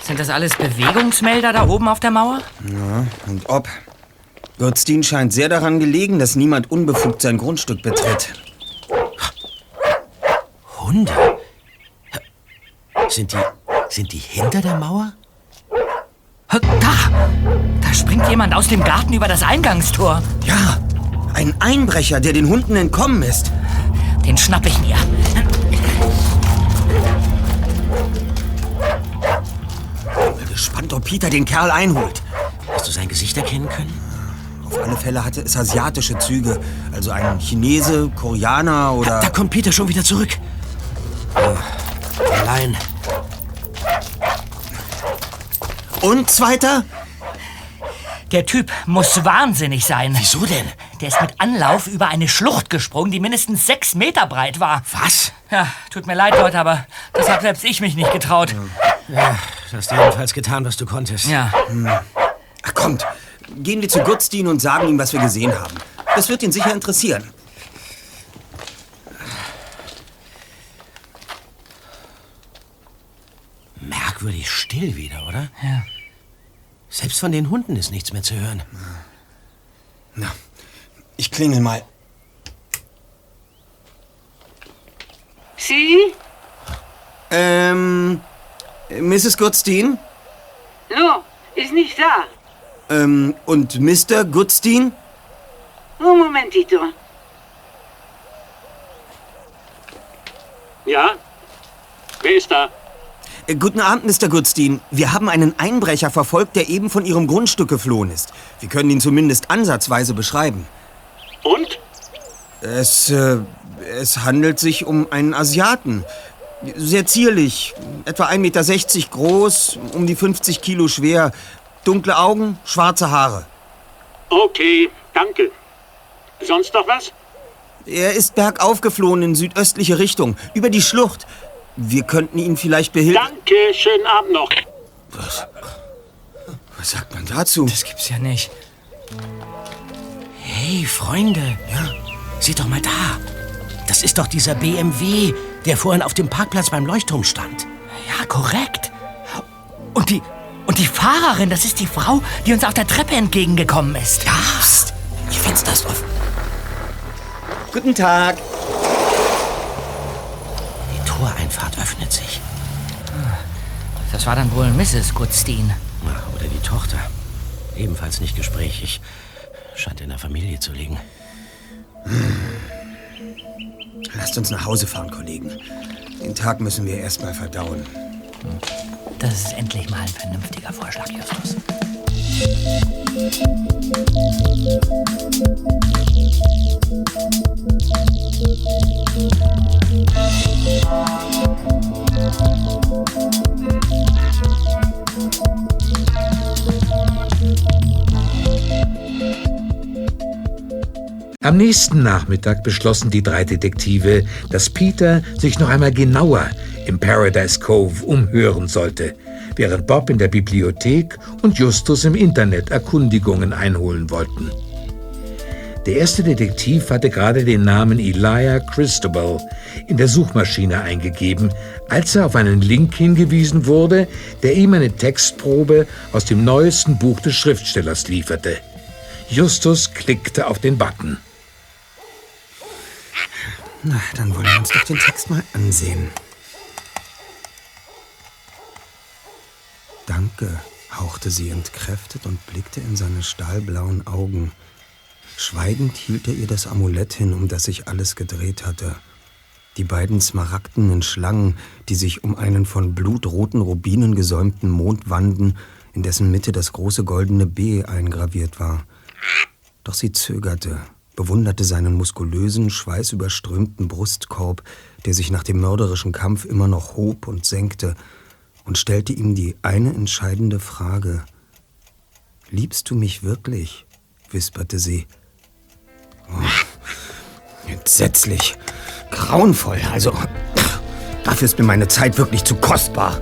sind das alles Bewegungsmelder da oben auf der Mauer? Ja, und ob. Goodstein scheint sehr daran gelegen, dass niemand unbefugt sein Grundstück betritt. Hunde? Sind die, sind die hinter der Mauer? Da! Da springt jemand aus dem Garten über das Eingangstor. Ja, ein Einbrecher, der den Hunden entkommen ist. Den schnapp ich mir. Gespannt, ob Peter den Kerl einholt. Hast du sein Gesicht erkennen können? Auf alle Fälle hatte es asiatische Züge. Also ein Chinese, Koreaner oder... Da kommt Peter schon wieder zurück. Oh, allein. Und zweiter? Der Typ muss wahnsinnig sein. Wieso denn? Der ist mit Anlauf über eine Schlucht gesprungen, die mindestens sechs Meter breit war. Was? Ja, tut mir leid, Leute, aber das habe selbst ich mich nicht getraut. Ja, du hast jedenfalls getan, was du konntest. Ja. Ach, kommt. Gehen wir zu Goodstein und sagen ihm, was wir gesehen haben. Das wird ihn sicher interessieren. Merkwürdig still wieder, oder? Ja. Selbst von den Hunden ist nichts mehr zu hören. Na, ich klingel mal. Sie? Ähm, Mrs. Goodstein? No, ist nicht da. Ähm, und Mr. Goodstein? Un momentito. Ja? Wer ist da? Äh, guten Abend, Mr. Goodstein. Wir haben einen Einbrecher verfolgt, der eben von Ihrem Grundstück geflohen ist. Wir können ihn zumindest ansatzweise beschreiben. Und? Es, äh, es handelt sich um einen Asiaten. Sehr zierlich, etwa 1,60 Meter groß, um die 50 Kilo schwer. Dunkle Augen, schwarze Haare. Okay, danke. Sonst noch was? Er ist bergauf geflohen in südöstliche Richtung, über die Schlucht. Wir könnten ihn vielleicht behilfen. Danke, schönen Abend noch. Was? Was sagt man dazu? Das gibt's ja nicht. Hey, Freunde. Ja. Seht doch mal da. Das ist doch dieser BMW, der vorhin auf dem Parkplatz beim Leuchtturm stand. Ja, korrekt. Und die, und die Fahrerin, das ist die Frau, die uns auf der Treppe entgegengekommen ist. Ja. Psst. Die Fenster ist offen. Guten Tag. Die Toreinfahrt öffnet sich. Das war dann wohl Mrs. Goodstein. Oder die Tochter. Ebenfalls nicht gesprächig. Scheint in der Familie zu liegen. Lasst uns nach Hause fahren, Kollegen. Den Tag müssen wir erst mal verdauen. Das ist endlich mal ein vernünftiger Vorschlag, Justus. Am nächsten Nachmittag beschlossen die drei Detektive, dass Peter sich noch einmal genauer im Paradise Cove umhören sollte, während Bob in der Bibliothek und Justus im Internet Erkundigungen einholen wollten. Der erste Detektiv hatte gerade den Namen Elijah Christobal in der Suchmaschine eingegeben, als er auf einen Link hingewiesen wurde, der ihm eine Textprobe aus dem neuesten Buch des Schriftstellers lieferte. Justus klickte auf den Button. Na, dann wollen wir uns doch den Text mal ansehen. Danke, hauchte sie entkräftet und blickte in seine stahlblauen Augen. Schweigend hielt er ihr das Amulett hin, um das sich alles gedreht hatte. Die beiden smaragdenen Schlangen, die sich um einen von blutroten Rubinen gesäumten Mond wanden, in dessen Mitte das große goldene B eingraviert war. Doch sie zögerte, bewunderte seinen muskulösen, schweißüberströmten Brustkorb, der sich nach dem mörderischen Kampf immer noch hob und senkte, und stellte ihm die eine entscheidende Frage. Liebst du mich wirklich? wisperte sie. Oh, entsetzlich, grauenvoll, also dafür ist mir meine Zeit wirklich zu kostbar.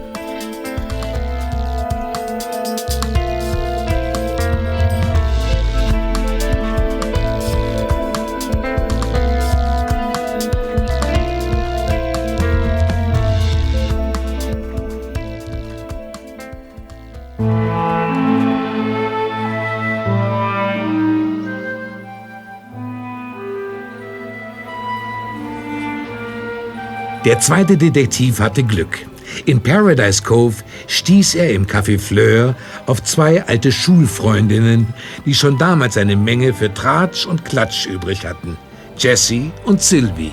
Der zweite Detektiv hatte Glück. In Paradise Cove stieß er im Café Fleur auf zwei alte Schulfreundinnen, die schon damals eine Menge für Tratsch und Klatsch übrig hatten. Jessie und Sylvie.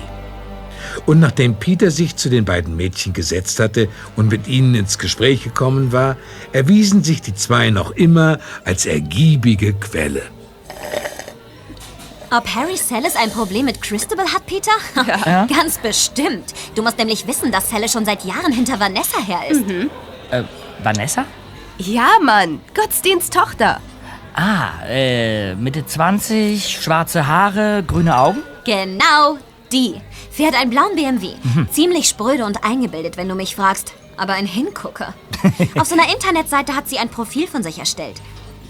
Und nachdem Peter sich zu den beiden Mädchen gesetzt hatte und mit ihnen ins Gespräch gekommen war, erwiesen sich die zwei noch immer als ergiebige Quelle. Ob Harry Cellis ein Problem mit Christabel hat, Peter? Ja. Ganz bestimmt. Du musst nämlich wissen, dass Cellis schon seit Jahren hinter Vanessa her ist. Äh, Vanessa? Ja, Mann. Gottesdienst Tochter. Ah, äh, Mitte 20, schwarze Haare, grüne Augen? Genau, die. Fährt einen blauen BMW. Mhm. Ziemlich spröde und eingebildet, wenn du mich fragst. Aber ein Hingucker. auf so einer Internetseite hat sie ein Profil von sich erstellt.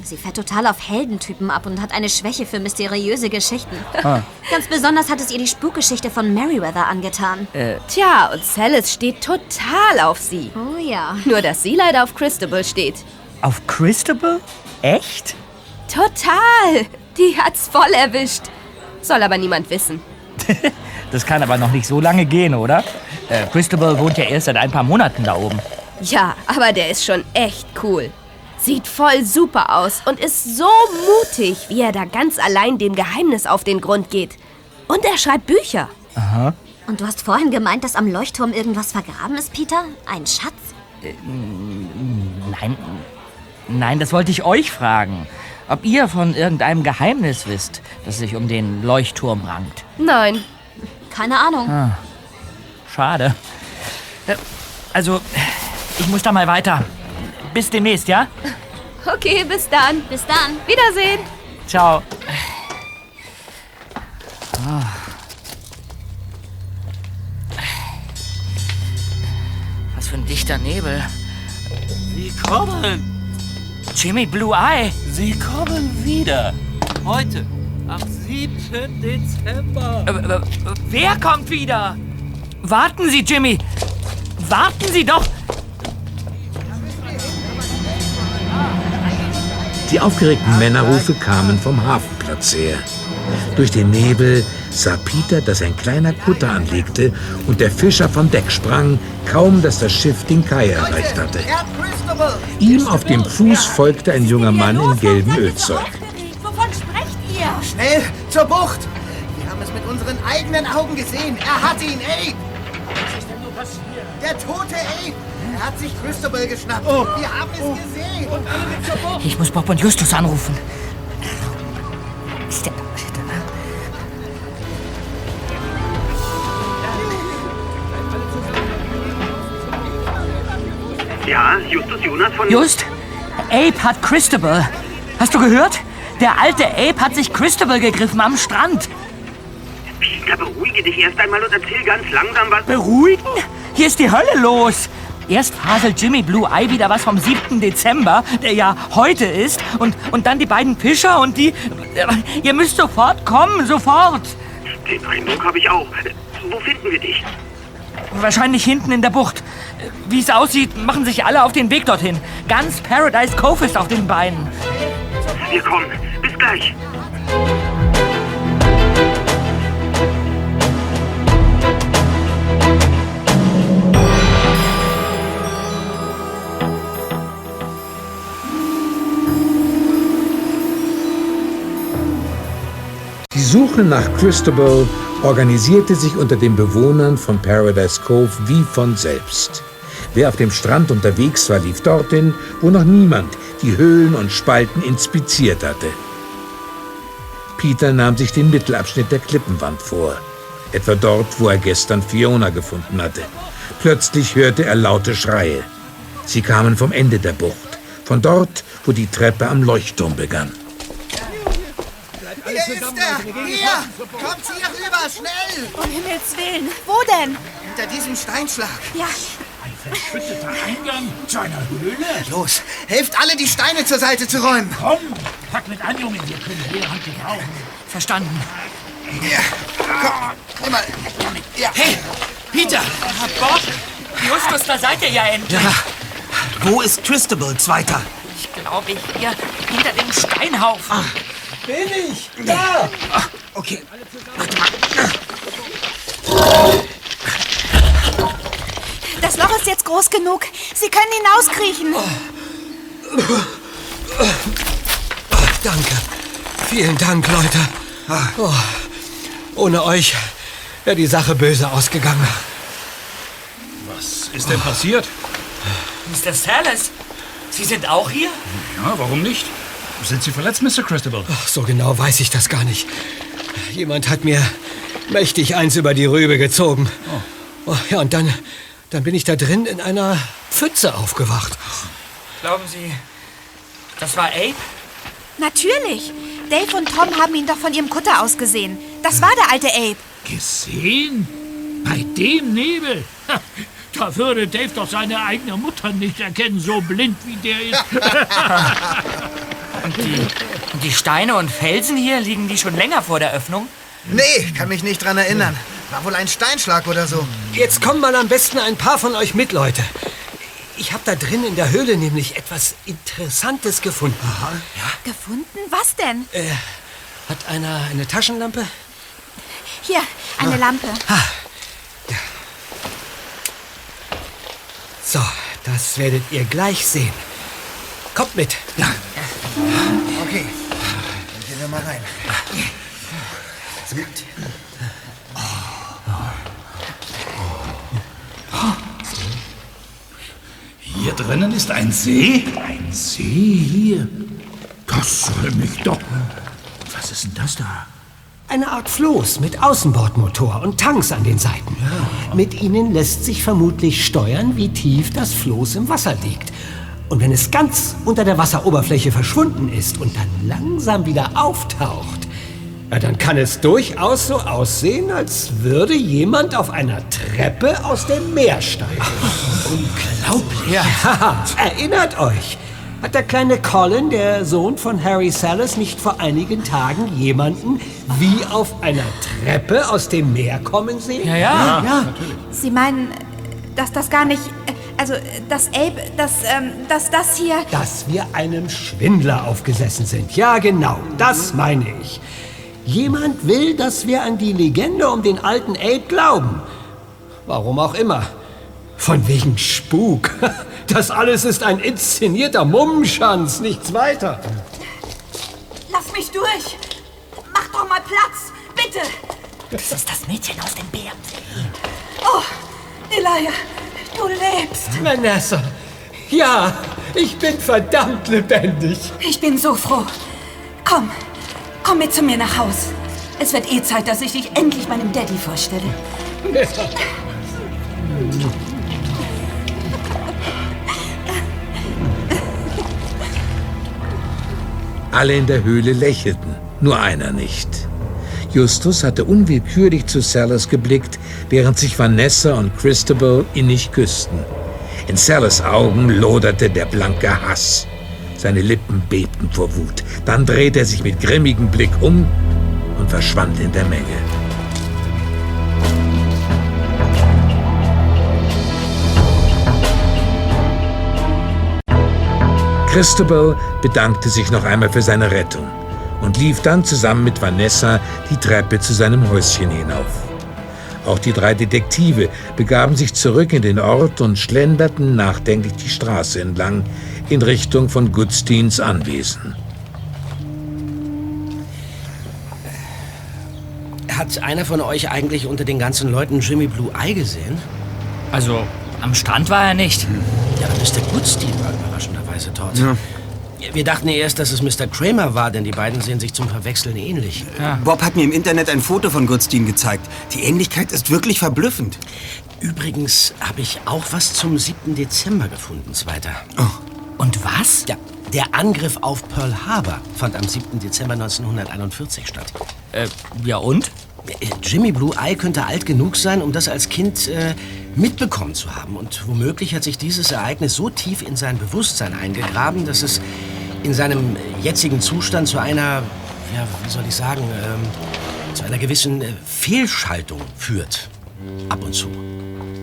Sie fährt total auf Heldentypen ab und hat eine Schwäche für mysteriöse Geschichten. Ah. Ganz besonders hat es ihr die Spukgeschichte von Merryweather angetan. Äh, Tja, und Celeste steht total auf sie. Oh ja. Nur, dass sie leider auf Christabel steht. Auf Christabel? Echt? Total. Die hat's voll erwischt. Soll aber niemand wissen. Das kann aber noch nicht so lange gehen, oder? Äh, Christabel wohnt ja erst seit ein paar Monaten da oben. Ja, aber der ist schon echt cool. Sieht voll super aus und ist so mutig, wie er da ganz allein dem Geheimnis auf den Grund geht. Und er schreibt Bücher. Aha. Und du hast vorhin gemeint, dass am Leuchtturm irgendwas vergraben ist, Peter? Ein Schatz? Nein, nein, das wollte ich euch fragen. Ob ihr von irgendeinem Geheimnis wisst, das sich um den Leuchtturm rankt. Nein. Keine Ahnung. Ah, schade. Äh, Also, ich muss da mal weiter. Bis demnächst, ja? Okay, bis dann. Bis dann. Wiedersehen. Ciao. Ah. Was für ein dichter Nebel. Sie kommen! Jimmy Blue Eye! Sie kommen wieder! Heute, am 7. Dezember! Äh, äh, wer kommt wieder? Warten Sie, Jimmy! Warten Sie doch! Die aufgeregten Männerrufe kamen vom Hafenplatz her. Durch den Nebel sah Peter, dass ein kleiner Kutter anlegte und der Fischer vom Deck sprang, kaum dass das Schiff den Kai erreicht hatte. Ihm auf dem Fuß folgte ein junger Mann in gelbem Ölzeug. Wovon sprecht ihr? Schnell zur Bucht! Wir haben es mit unseren eigenen Augen gesehen. Er hat ihn, Abe! Was ist denn nur passiert? Der tote Abe! Er hat sich Christabel geschnappt. Oh. Wir haben es gesehen. Und Ich muss Bob und Justus anrufen. Ist der... Ja, Justus Jonas von... Just, Abe hat Christabel. Hast du gehört? Der alte Abe hat sich Christabel gegriffen am Strand. Peter, beruhige dich erst einmal und erzähl ganz langsam was... Beruhigen? Hier ist die Hölle los. Erst faselt Jimmy Blue Eye wieder was vom 7. Dezember, der ja heute ist, und, und dann die beiden Fischer und die... Ihr müsst sofort kommen, sofort. Den Eindruck habe ich auch. Wo finden wir dich? Wahrscheinlich hinten in der Bucht. Wie es aussieht, machen sich alle auf den Weg dorthin. Ganz Paradise Cove ist auf den Beinen. Wir kommen. Bis gleich. Suche nach Christabel organisierte sich unter den Bewohnern von Paradise Cove wie von selbst. Wer auf dem Strand unterwegs war, lief dorthin, wo noch niemand die Höhlen und Spalten inspiziert hatte. Peter nahm sich den Mittelabschnitt der Klippenwand vor, etwa dort, wo er gestern Fiona gefunden hatte. Plötzlich hörte er laute Schreie. Sie kamen vom Ende der Bucht, von dort, wo die Treppe am Leuchtturm begann. Hier ist er! Hier! Kommt hier rüber, schnell! Um Himmels Willen. Wo denn? Hinter diesem Steinschlag. Ja. Ein verschütteter Eingang zu einer Höhle? Los, helft alle, die Steine zur Seite zu räumen. Komm, pack mit an, Junge. Wir können jede Hand gebrauchen. Verstanden. Ja, komm, nimm mal. Ja. Hey, Peter! Bob, Justus, da seid ihr ja endlich. Ja. Wo ist Christabel, Zweiter? Ich glaube, hier hinter dem Steinhaufen. Bin ich? Da! Okay. Das Loch ist jetzt groß genug. Sie können hinauskriechen. Danke. Vielen Dank, Leute. Oh, ohne euch wäre die Sache böse ausgegangen. Was ist denn passiert? Mr. Salas, Sie sind auch hier? Ja, warum nicht? Sind Sie verletzt, Mr. Christabel? Ach, so genau weiß ich das gar nicht. Jemand hat mir mächtig eins über die Rübe gezogen. Oh, ja, und dann, dann bin ich da drin in einer Pfütze aufgewacht. Glauben Sie, das war Abe? Natürlich. Dave und Tom haben ihn doch von ihrem Kutter aus gesehen. Das war der alte Abe. Gesehen? Bei dem Nebel? Ha, Da würde Dave doch seine eigene Mutter nicht erkennen, so blind wie der ist. Und die, die Steine und Felsen hier, liegen die schon länger vor der Öffnung? Nee, kann mich nicht dran erinnern. War wohl ein Steinschlag oder so. Jetzt kommen mal am besten ein paar von euch mit, Leute. Ich habe da drin in der Höhle nämlich etwas Interessantes gefunden. Ja. Gefunden? Was denn? Äh, hat einer eine Taschenlampe? Hier, eine Lampe. So, das werdet ihr gleich sehen. Kommt mit. Ja. Okay, dann gehen wir mal rein. Hier drinnen ist ein See? Ein See hier? Das soll mich doch. Was ist denn das da? Eine Art Floß mit Außenbordmotor und Tanks an den Seiten. Mit ihnen lässt sich vermutlich steuern, wie tief das Floß im Wasser liegt. Und wenn es ganz unter der Wasseroberfläche verschwunden ist und dann langsam wieder auftaucht, ja, dann kann es durchaus so aussehen, als würde jemand auf einer Treppe aus dem Meer steigen. Unglaublich. Ja, erinnert euch. Hat der kleine Colin, der Sohn von Harry Salas, nicht vor einigen Tagen jemanden wie auf einer Treppe aus dem Meer kommen sehen? Ja, ja. ja. Sie meinen, dass das gar nicht. Also, dass Abe, dass, ähm, dass das hier. Dass wir einem Schwindler aufgesessen sind. Ja, genau, das meine ich. Jemand will, dass wir an die Legende um den alten Abe glauben. Warum auch immer. Von wegen Spuk. Das alles ist ein inszenierter Mummenschanz, nichts weiter. Lass mich durch! Mach doch mal Platz! Bitte! Das ist das Mädchen aus dem Bärensee. Oh, Elia, Du lebst. Vanessa. Ja, ich bin verdammt lebendig. Ich bin so froh. Komm, komm mit zu mir nach Haus. Es wird eh Zeit, dass ich dich endlich meinem Daddy vorstelle. Alle in der Höhle lächelten, nur einer nicht. Justus hatte unwillkürlich zu Sellers geblickt, während sich Vanessa und Christabel innig küssten. In Sellers Augen loderte der blanke Hass. Seine Lippen bebten vor Wut. Dann drehte er sich mit grimmigem Blick um und verschwand in der Menge. Christabel bedankte sich noch einmal für seine Rettung und lief dann zusammen mit Vanessa die Treppe zu seinem Häuschen hinauf. Auch die drei Detektive begaben sich zurück in den Ort und schlenderten nachdenklich die Straße entlang in Richtung von Goodsteins Anwesen. Hat einer von euch eigentlich unter den ganzen Leuten Jimmy Blue Eye gesehen? Also, am Strand war er nicht. Ja, Mr. Goodstein war überraschenderweise dort. Ja. Wir dachten erst, dass es Mr. Kramer war, denn die beiden sehen sich zum Verwechseln ähnlich. Bob hat mir im Internet ein Foto von Goodstein gezeigt. Die Ähnlichkeit ist wirklich verblüffend. Übrigens habe ich auch was zum 7. Dezember gefunden, Zweiter. Und was? Ja, der Angriff auf Pearl Harbor fand am 7. Dezember 1941 statt. Äh, ja und? Jimmy Blue Eye könnte alt genug sein, um das als Kind äh, mitbekommen zu haben. Und womöglich hat sich dieses Ereignis so tief in sein Bewusstsein eingegraben, dass es in seinem jetzigen Zustand zu einer, ja, wie soll ich sagen, ähm, zu einer gewissen äh, Fehlschaltung führt. Ab und zu.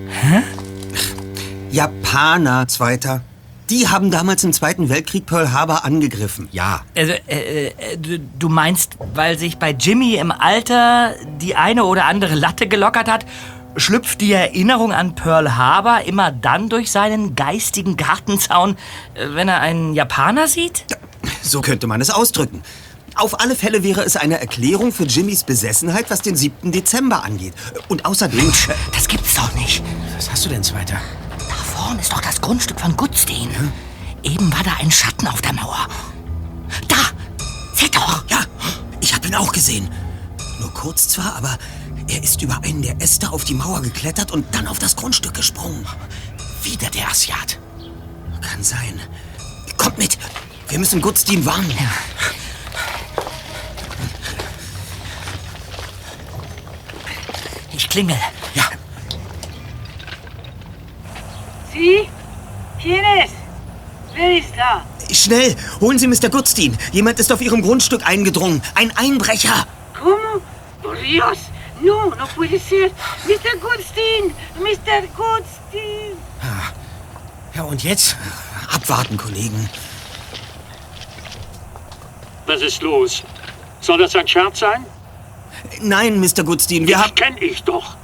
Hä? Japaner, Zweiter. Die haben damals im Zweiten Weltkrieg Pearl Harbor angegriffen. Ja. Also, äh, äh, du, du meinst, weil sich bei Jimmy im Alter die eine oder andere Latte gelockert hat, schlüpft die Erinnerung an Pearl Harbor immer dann durch seinen geistigen Gartenzaun, äh, wenn er einen Japaner sieht? So könnte man es ausdrücken. Auf alle Fälle wäre es eine Erklärung für Jimmys Besessenheit, was den 7. Dezember angeht. Und außerdem... Das gibt's doch nicht. Was hast du denn, Zweiter? Da vorne ist doch das Grundstück von Goodstein. Eben war da ein Schatten auf der Mauer. Da! Seht doch! Ja, ich habe ihn auch gesehen. Nur kurz zwar, aber er ist über einen der Äste auf die Mauer geklettert und dann auf das Grundstück gesprungen. Wieder der Asiat. Kann sein. Kommt mit! Wir müssen Goodstein warnen. Ich klingel. Ja. Sie? ¿Quién es? Wer ist da? Schnell, holen Sie Mr. Goodstein. Jemand ist auf Ihrem Grundstück eingedrungen. Ein Einbrecher. ¿Cómo? Por Dios. No, no puede ser. Mr. Goodstein. Mr. Goodstein. Ja, und jetzt? Abwarten, Kollegen. Was ist los? Soll das ein Scherz sein? Nein, Mr. Goodstein, wir haben... kenn ich doch.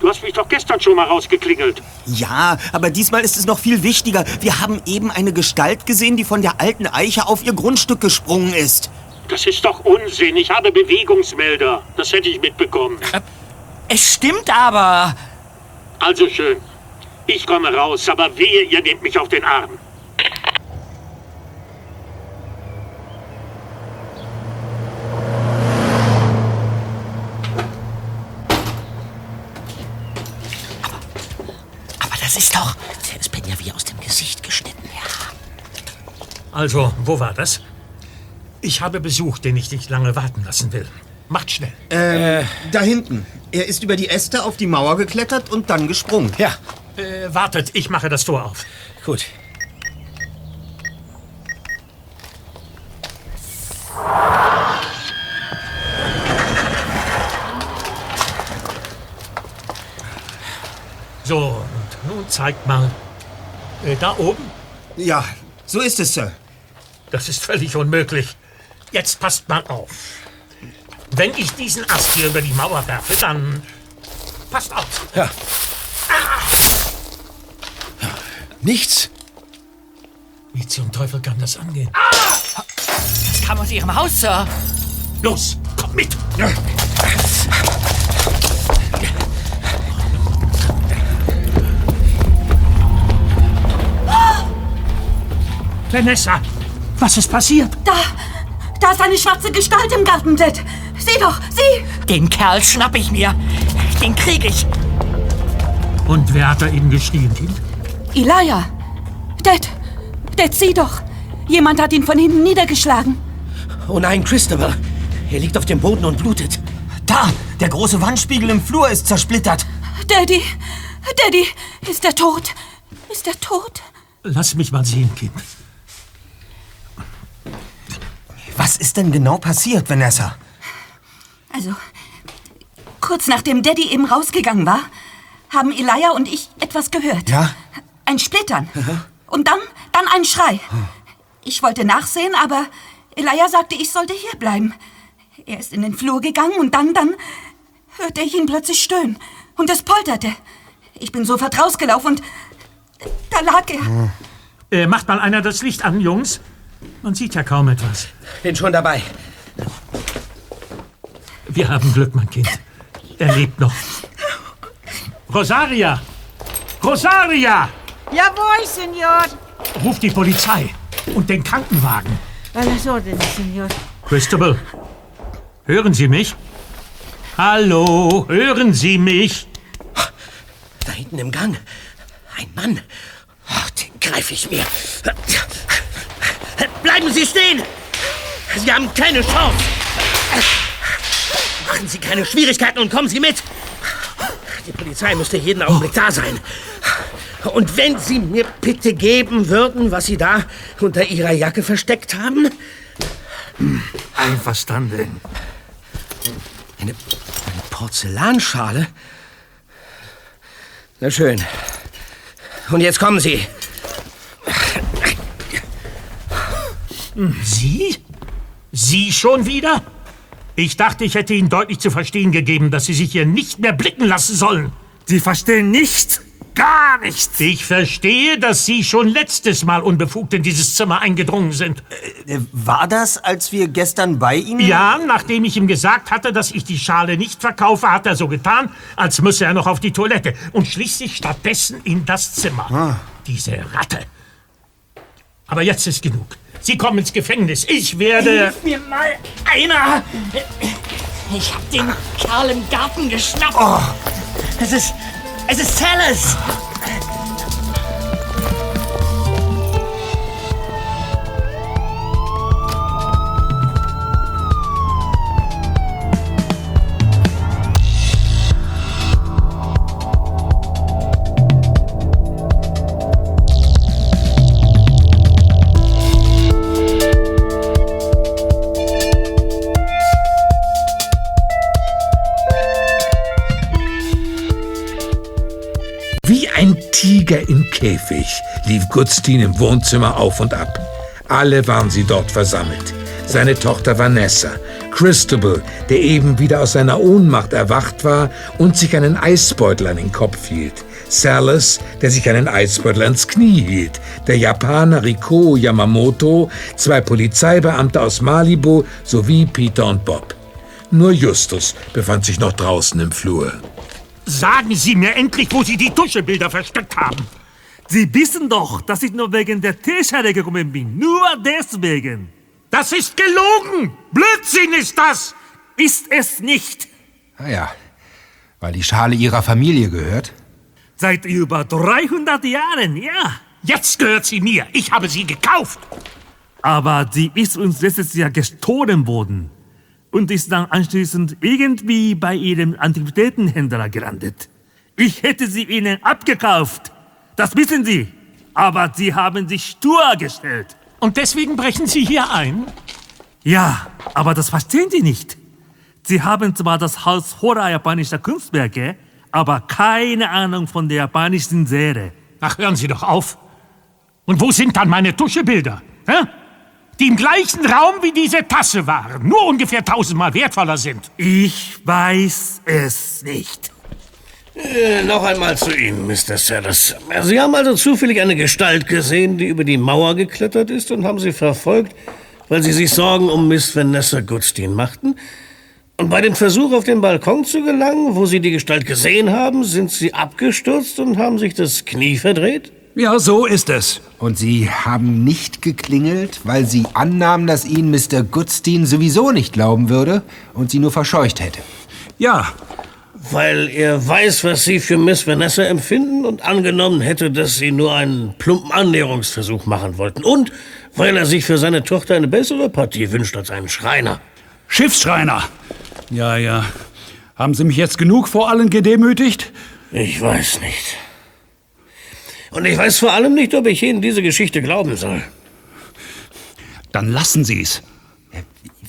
Du hast mich doch gestern schon mal rausgeklingelt. Ja, aber diesmal ist es noch viel wichtiger. Wir haben eben eine Gestalt gesehen, die von der alten Eiche auf ihr Grundstück gesprungen ist. Das ist doch Unsinn. Ich habe Bewegungsmelder. Das hätte ich mitbekommen. Es stimmt aber. Also schön. Ich komme raus, aber wehe, ihr nehmt mich auf den Arm. Aber das ist doch. Der ist Ben ja wie aus dem Gesicht geschnitten. Also, wo war das? Ich habe Besuch, den ich nicht lange warten lassen will. Macht schnell. Ähm, da hinten. Er ist über die Äste auf die Mauer geklettert und dann gesprungen. Ja. Äh, wartet, ich mache das Tor auf. Gut. So, und nun zeigt mal. Äh, da oben? Ja, so ist es, Sir. Das ist völlig unmöglich. Jetzt passt mal auf. Wenn ich diesen Ast hier über die Mauer werfe, dann passt auf. Ja. Ah. Nichts. Wie zum Teufel kann das angehen? Ah! Das kam aus Ihrem Haus, Sir. Los, komm mit. Ja. Vanessa, was ist passiert? Da, da ist eine schwarze Gestalt im Garten, Dad. Sieh doch, sieh! Den Kerl schnapp ich mir. Den krieg ich. Und wer hat da eben geschrien, Kind? Elijah! Dad, Dad, sieh doch! Jemand hat ihn von hinten niedergeschlagen. Oh nein, Christopher. Er liegt auf dem Boden und blutet. Da, der große Wandspiegel im Flur ist zersplittert. Daddy, Daddy, ist er tot? Ist er tot? Lass mich mal sehen, Kind. Was ist denn genau passiert, Vanessa? Also, kurz nachdem Daddy eben rausgegangen war, haben Elijah und ich etwas gehört. Ja? Ein Splittern. Und dann, dann ein Schrei. Ich wollte nachsehen, aber Elijah sagte, ich sollte hier bleiben. Er ist in den Flur gegangen und dann, dann hörte ich ihn plötzlich stöhnen. Und es polterte. Ich bin sofort rausgelaufen und da lag er. Äh, macht mal einer das Licht an, Jungs. Man sieht ja kaum etwas. Bin schon dabei. Wir haben Glück, mein Kind. Er lebt noch. Rosaria! Rosaria! Ja, voi, Signor. Ruf die Polizei und den Krankenwagen. A las órdenes, Signor. Christabel, hören Sie mich? Hallo, hören Sie mich? Da hinten im Gang. Ein Mann. Ach, den greife ich mir. Bleiben Sie stehen! Sie haben keine Chance. Machen Sie keine Schwierigkeiten und kommen Sie mit. Die Polizei müsste jeden Augenblick da sein. Und wenn Sie mir bitte geben würden, was Sie da unter Ihrer Jacke versteckt haben. Einverstanden. Eine, eine Porzellanschale? Na schön. Und jetzt kommen Sie. Sie? Sie schon wieder? Ich dachte, ich hätte Ihnen deutlich zu verstehen gegeben, dass Sie sich hier nicht mehr blicken lassen sollen. Sie verstehen nichts? Gar nichts. Ich verstehe, dass Sie schon letztes Mal unbefugt in dieses Zimmer eingedrungen sind. Äh, War das, als wir gestern bei ihm... Ja, nachdem ich ihm gesagt hatte, dass ich die Schale nicht verkaufe, hat er so getan, als müsse er noch auf die Toilette. Und schließlich stattdessen in das Zimmer. Diese Ratte. Aber jetzt ist genug. Sie kommen ins Gefängnis. Ich werde... Hilf mir mal einer! Ich hab den Kerl im Garten geschnappt. Oh. Es ist. Es ist Sellers! Tiger im Käfig lief Gutstein im Wohnzimmer auf und ab. Alle waren sie dort versammelt. Seine Tochter Vanessa, Christabel, der eben wieder aus seiner Ohnmacht erwacht war und sich einen Eisbeutel an den Kopf hielt. Salas, der sich einen Eisbeutel ans Knie hielt. Der Japaner Riko Yamamoto, zwei Polizeibeamte aus Malibu sowie Peter und Bob. Nur Justus befand sich noch draußen im Flur. Sagen Sie mir endlich, wo Sie die Tuschebilder versteckt haben. Sie wissen doch, dass ich nur wegen der Teeschale gekommen bin. Nur deswegen. Das ist gelogen! Blödsinn ist das! Ist es nicht. Ah ja, weil die Schale ihrer Familie gehört. Seit über 300 Jahren, ja. Jetzt gehört sie mir. Ich habe sie gekauft. Aber sie ist uns letztes Jahr gestohlen worden. Und ist dann anschließend irgendwie bei ihrem Antiquitätenhändler gelandet. Ich hätte sie ihnen abgekauft. Das wissen sie. Aber sie haben sich stur gestellt. Und deswegen brechen Sie hier ein? Ja, aber das verstehen Sie nicht. Sie haben zwar das Haus hoher japanischer Kunstwerke, aber keine Ahnung von der japanischen Serie. Ach, hören Sie doch auf. Und wo sind dann meine Tuschebilder? Hä? Die im gleichen Raum wie diese Tasse waren, nur ungefähr tausendmal wertvoller sind. Ich weiß es nicht. Äh, noch einmal zu Ihnen, Mr. Sellers. Sie haben also zufällig eine Gestalt gesehen, die über die Mauer geklettert ist und haben sie verfolgt, weil Sie sich Sorgen um Miss Vanessa Goodstein machten? Und bei dem Versuch, auf den Balkon zu gelangen, wo Sie die Gestalt gesehen haben, sind Sie abgestürzt und haben sich das Knie verdreht? Ja, so ist es. Und Sie haben nicht geklingelt, weil Sie annahmen, dass Ihnen Mr. Goodstein sowieso nicht glauben würde und Sie nur verscheucht hätte. Ja. Weil er weiß, was Sie für Miss Vanessa empfinden und angenommen hätte, dass Sie nur einen plumpen Annäherungsversuch machen wollten. Und weil er sich für seine Tochter eine bessere Partie wünscht als einen Schreiner. Schiffsschreiner. Ja, ja. Haben Sie mich jetzt genug vor allen gedemütigt? Ich weiß nicht. Und ich weiß vor allem nicht, ob ich Ihnen diese Geschichte glauben soll. Dann lassen Sie es.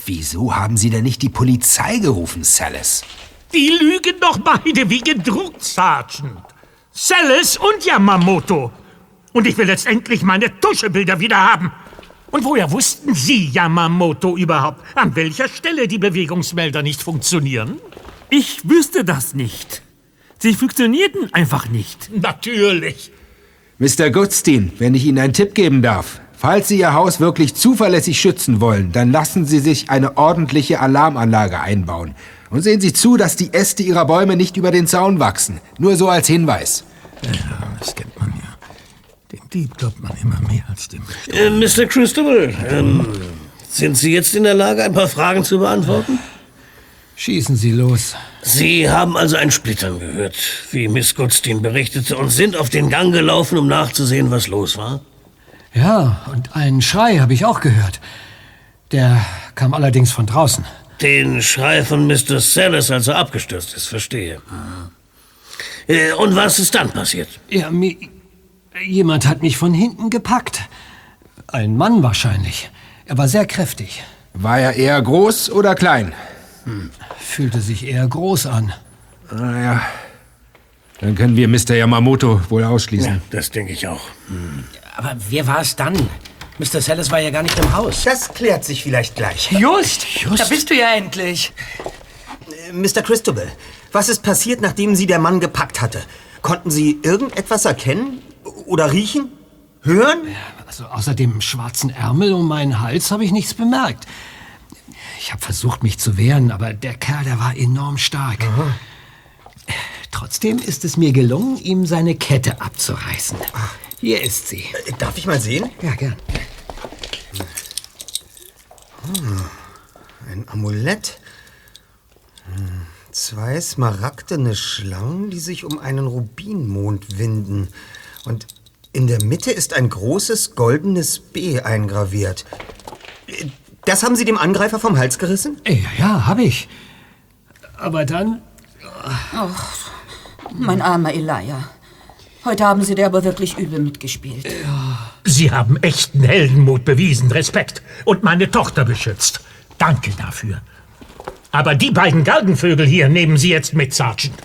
Wieso haben Sie denn nicht die Polizei gerufen, Salas? Die lügen doch beide wie gedruckt, Sergeant. Celis und Yamamoto. Und ich will jetzt endlich meine Tuschebilder wieder haben. Und woher wussten Sie, Yamamoto, überhaupt, an welcher Stelle die Bewegungsmelder nicht funktionieren? Ich wüsste das nicht. Sie funktionierten einfach nicht. Natürlich. Mr. Goodstein, wenn ich Ihnen einen Tipp geben darf. Falls Sie Ihr Haus wirklich zuverlässig schützen wollen, dann lassen Sie sich eine ordentliche Alarmanlage einbauen. Und sehen Sie zu, dass die Äste Ihrer Bäume nicht über den Zaun wachsen. Nur so als Hinweis. Ja, das kennt man ja. Dem Dieb glaubt man immer mehr als dem Äh, Mr. Christopher, ähm, sind Sie jetzt in der Lage, ein paar Fragen zu beantworten? Schießen Sie los. Sie haben also ein Splittern gehört, wie Miss Goodstein berichtete, und sind auf den Gang gelaufen, um nachzusehen, was los war? Ja, und einen Schrei habe ich auch gehört. Der kam allerdings von draußen. Den Schrei von Mr. Sellers, als er abgestürzt ist, verstehe. Äh, und was ist dann passiert? Ja, mi jemand hat mich von hinten gepackt. Ein Mann wahrscheinlich. Er war sehr kräftig. War er eher groß oder klein? Hm, fühlte sich eher groß an. Naja, dann können wir Mr. Yamamoto wohl ausschließen. Ja, das denke ich auch. Aber wer war es dann? Mr. Sellers war ja gar nicht im Haus. Das klärt sich vielleicht gleich. Just, da bist du ja endlich. Äh, Mr. Christobal, was ist passiert, nachdem Sie der Mann gepackt hatte? Konnten Sie irgendetwas erkennen? Oder riechen? Hören? Also außer dem schwarzen Ärmel um meinen Hals habe ich nichts bemerkt. Ich habe versucht, mich zu wehren, aber der Kerl, der war enorm stark. Trotzdem ist es mir gelungen, ihm seine Kette abzureißen. Hier ist sie. Äh, Darf ich mal sehen? Ja, gern. Hm, ein Amulett. Hm, Zwei smaragdene Schlangen, die sich um einen Rubinmond winden. Und in der Mitte ist ein großes goldenes B eingraviert. Äh, Das haben Sie dem Angreifer vom Hals gerissen? Ja, ja, habe ich. Aber dann. Ach, mein armer Elijah. Heute haben Sie dir aber wirklich übel mitgespielt. Sie haben echten Heldenmut bewiesen, Respekt und meine Tochter beschützt. Danke dafür. Aber die beiden Galgenvögel hier nehmen Sie jetzt mit, Sergeant.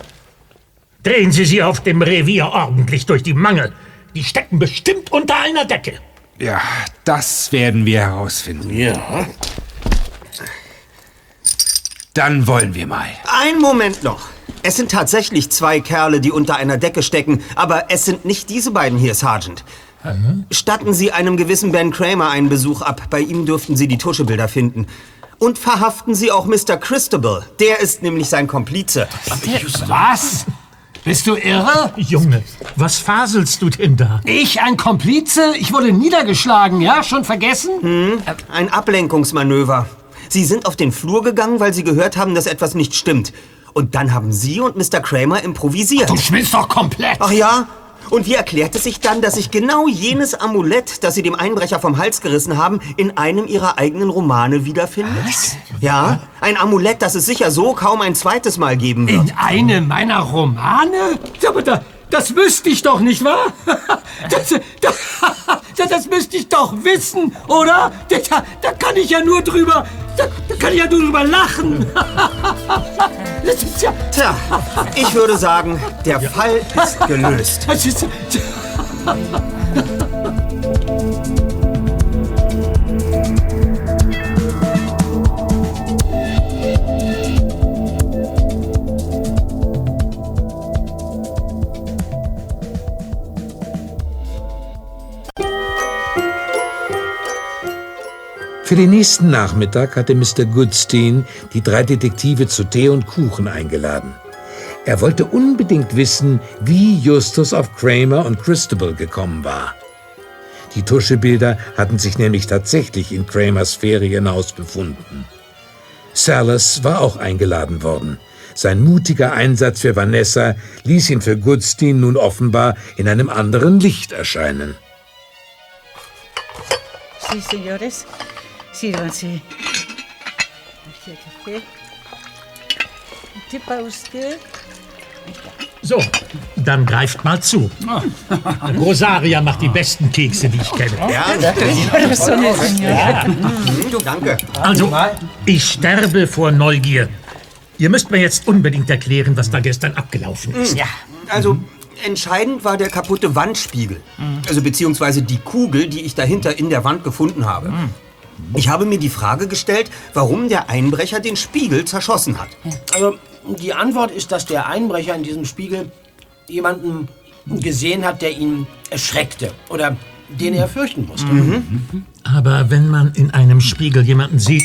Drehen Sie sie auf dem Revier ordentlich durch die Mangel. Die stecken bestimmt unter einer Decke. Ja, das werden wir herausfinden. Ja. Dann wollen wir mal. Ein Moment noch. Es sind tatsächlich zwei Kerle, die unter einer Decke stecken, aber es sind nicht diese beiden hier, Sergeant. Statten Sie einem gewissen Ben Kramer einen Besuch ab. Bei ihm dürften Sie die Tuschebilder finden. Und verhaften Sie auch Mr. Christabel. Der ist nämlich sein Komplize. Was? Bist du irre? Junge, was faselst du denn da? Ich ein Komplize? Ich wurde niedergeschlagen, ja? Schon vergessen? Hm, ein Ablenkungsmanöver. Sie sind auf den Flur gegangen, weil Sie gehört haben, dass etwas nicht stimmt. Und dann haben Sie und Mr. Kramer improvisiert. Du schwitzt doch komplett. Ach ja? Und wie erklärt es sich dann, dass sich genau jenes Amulett, das Sie dem Einbrecher vom Hals gerissen haben, in einem Ihrer eigenen Romane wiederfindet? Was? Ja, ein Amulett, das es sicher so kaum ein zweites Mal geben wird. In einem meiner Romane? Aber da, das wüsste ich doch, nicht wahr? Das, das, das, das müsste ich doch wissen, oder? Da, da kann ich ja nur drüber, da, da kann ich ja nur drüber lachen. Das ist ja... Tja, ich würde sagen, der Fall ist gelöst. Das ist... Für den nächsten Nachmittag hatte Mr. Goodstein die drei Detektive zu Tee und Kuchen eingeladen. Er wollte unbedingt wissen, wie Justus auf Kramer und Christabel gekommen war. Die Tuschebilder hatten sich nämlich tatsächlich in Kramers Ferienhaus befunden. Salas war auch eingeladen worden. Sein mutiger Einsatz für Vanessa ließ ihn für Goodstein nun offenbar in einem anderen Licht erscheinen. Sí, señores. Sírvanse. Aquí el café. Un té para usted. So, dann greift mal zu. Rosaria macht die besten Kekse, die ich kenne. Ja, das ist so. Danke. Also, ich sterbe vor Neugier. Ihr müsst mir jetzt unbedingt erklären, was da gestern abgelaufen ist. Ja. Also, entscheidend war der kaputte Wandspiegel. Also, beziehungsweise die Kugel, die ich dahinter in der Wand gefunden habe. Ich habe mir die Frage gestellt, warum der Einbrecher den Spiegel zerschossen hat. Also, die Antwort ist, dass der Einbrecher in diesem Spiegel jemanden gesehen hat, der ihn erschreckte oder den er fürchten musste. Aber wenn man in einem Spiegel jemanden sieht,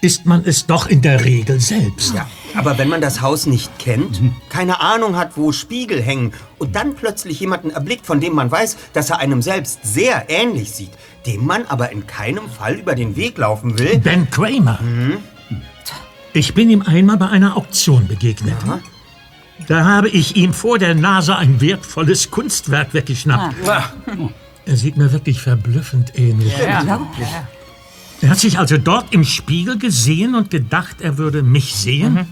ist man es doch in der Regel selbst. Ja, aber wenn man das Haus nicht kennt, keine Ahnung hat, wo Spiegel hängen und dann plötzlich jemanden erblickt, von dem man weiß, dass er einem selbst sehr ähnlich sieht, dem man aber in keinem Fall über den Weg laufen will. Ben Kramer. Ich bin ihm einmal bei einer Auktion begegnet. Da habe ich ihm vor der Nase ein wertvolles Kunstwerk weggeschnappt. Er sieht mir wirklich verblüffend ähnlich. Er hat sich also dort im Spiegel gesehen und gedacht, er würde mich sehen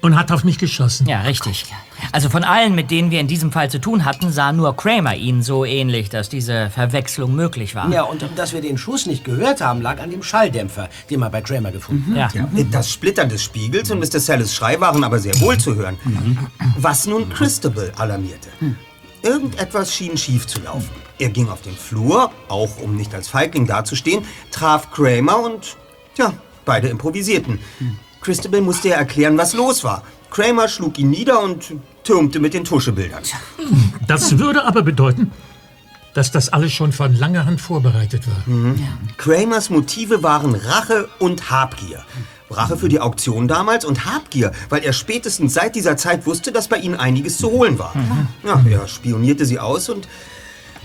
und hat auf mich geschossen. Ja, richtig. Also von allen, mit denen wir in diesem Fall zu tun hatten, sah nur Kramer ihn so ähnlich, dass diese Verwechslung möglich war. Ja, und dass wir den Schuss nicht gehört haben, lag an dem Schalldämpfer, den wir bei Kramer gefunden Ja. haben. Das Splittern des Spiegels und Mr. Sallis Schrei waren aber sehr wohl zu hören. Was nun Christabel alarmierte. Irgendetwas schien schief zu laufen. Er ging auf den Flur, auch um nicht als Feigling dazustehen, traf Kramer und, ja, beide improvisierten. Christabel musste ihr erklären, was los war. Kramer schlug ihn nieder und türmte mit den Tuschebildern. Das würde aber bedeuten, dass das alles schon von langer Hand vorbereitet war. Kramers Motive waren Rache und Habgier. Rache für die Auktion damals und Habgier, weil er spätestens seit dieser Zeit wusste, dass bei ihnen einiges zu holen war. Ja, er spionierte sie aus und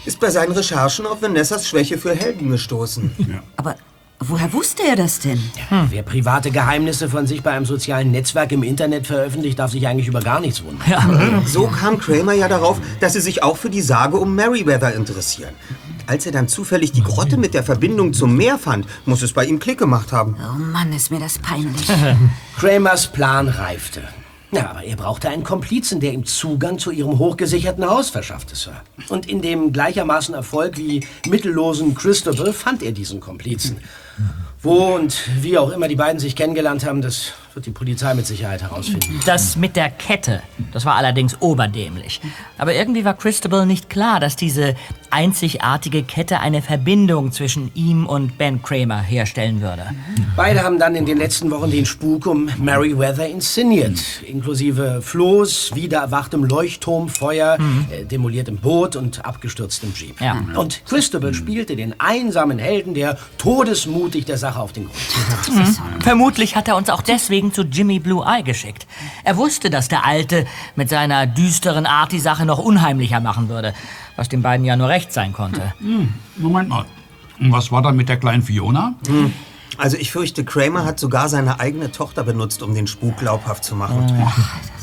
ist bei seinen Recherchen auf Vanessas Schwäche für Helden gestoßen. Aber woher wusste er das denn? Wer private Geheimnisse von sich bei einem sozialen Netzwerk im Internet veröffentlicht, darf sich eigentlich über gar nichts wundern. So kam Kramer ja darauf, dass sie sich auch für die Sage um Merryweather interessieren. Als er dann zufällig die Grotte mit der Verbindung zum Meer fand, muss es bei ihm Klick gemacht haben. Oh Mann, ist mir das peinlich. Kramers Plan reifte. Ja, aber er brauchte einen Komplizen, der ihm Zugang zu ihrem hochgesicherten Haus verschaffte, Sir. Und in dem gleichermaßen Erfolg wie mittellosen Christopher fand er diesen Komplizen. Wo und wie auch immer die beiden sich kennengelernt haben, das wird die Polizei mit Sicherheit herausfinden. Das mit der Kette, das war allerdings oberdämlich. Aber irgendwie war Christabel nicht klar, dass diese einzigartige Kette eine Verbindung zwischen ihm und Ben Kramer herstellen würde. Beide haben dann in den letzten Wochen den Spuk um Merryweather inszeniert. Inklusive Floß, wieder erwachtem Leuchtturmfeuer, äh, demoliertem Boot und abgestürztem Jeep. Ja. Und Christabel spielte den einsamen Helden, der todesmutig der Sache auf den Grund. Mhm. Vermutlich hat er uns auch deswegen zu Jimmy Blue Eye geschickt. Er wusste, dass der Alte mit seiner düsteren Art die Sache noch unheimlicher machen würde, was den beiden ja nur recht sein konnte. Hm, Moment mal. Und was war dann mit der kleinen Fiona? Hm. Also ich fürchte, Kramer hat sogar seine eigene Tochter benutzt, um den Spuk glaubhaft zu machen.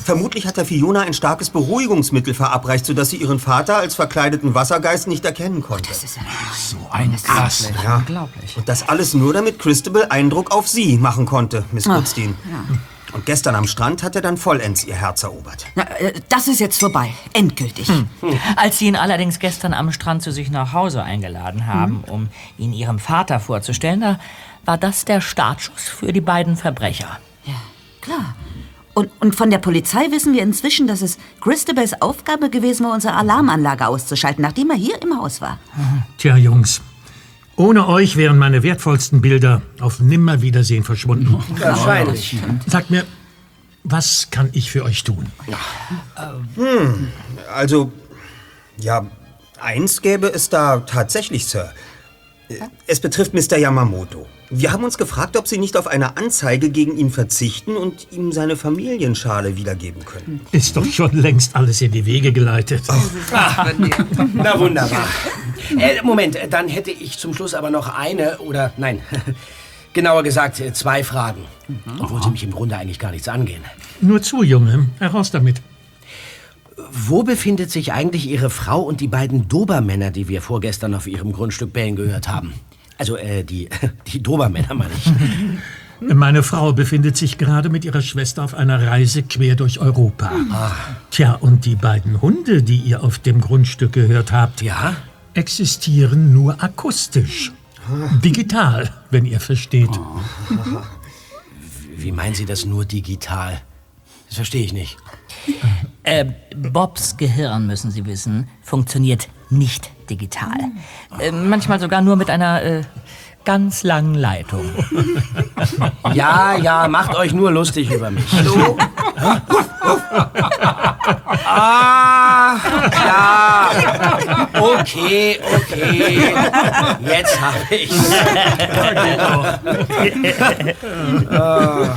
Vermutlich hat der Fiona ein starkes Beruhigungsmittel verabreicht, sodass sie ihren Vater als verkleideten Wassergeist nicht erkennen konnte. So ein Krass. Ja. Unglaublich. Und das alles nur, damit Christabel Eindruck auf sie machen konnte, Miss Goodstein. Und gestern am Strand hat er dann vollends ihr Herz erobert. Na, äh, das ist jetzt vorbei. Endgültig. Hm. Als sie ihn allerdings gestern am Strand zu sich nach Hause eingeladen haben, um ihn ihrem Vater vorzustellen, da war das der Startschuss für die beiden Verbrecher. Klar. Und, und von der Polizei wissen wir inzwischen, dass es Christabels Aufgabe gewesen war, unsere Alarmanlage auszuschalten, nachdem er hier im Haus war. Tja, Jungs. Ohne euch wären meine wertvollsten Bilder auf Nimmerwiedersehen verschwunden. Wahrscheinlich. Sagt mir, was kann ich für euch tun? Hm, also, ja, eins gäbe es da tatsächlich, Sir. Es betrifft Mr. Yamamoto. Wir haben uns gefragt, ob Sie nicht auf eine Anzeige gegen ihn verzichten und ihm seine Familienschale wiedergeben können. Ist doch schon längst alles in die Wege geleitet. Na wunderbar. Äh, Moment, dann hätte ich zum Schluss aber noch eine oder nein, genauer gesagt äh, zwei Fragen. Obwohl sie mich im Grunde eigentlich gar nichts angehen. Nur zu, Junge. Heraus damit. Wo befindet sich eigentlich Ihre Frau und die beiden Dobermänner, die wir vorgestern auf Ihrem Grundstück bellen gehört haben? Also, äh, die, die Dobermänner, meine ich. Meine Frau befindet sich gerade mit ihrer Schwester auf einer Reise quer durch Europa. Ah. Tja, und die beiden Hunde, die ihr auf dem Grundstück gehört habt, ja? existieren nur akustisch. Digital, wenn ihr versteht. Wie meinen Sie das nur digital? Das verstehe ich nicht. Äh, Bobs Gehirn, müssen Sie wissen, funktioniert nicht digital. Äh, manchmal sogar nur mit einer äh, ganz langen Leitung. Ja, ja, macht euch nur lustig über mich. Hallo? ah, ja. Okay, okay. Jetzt hab ich's. Ah.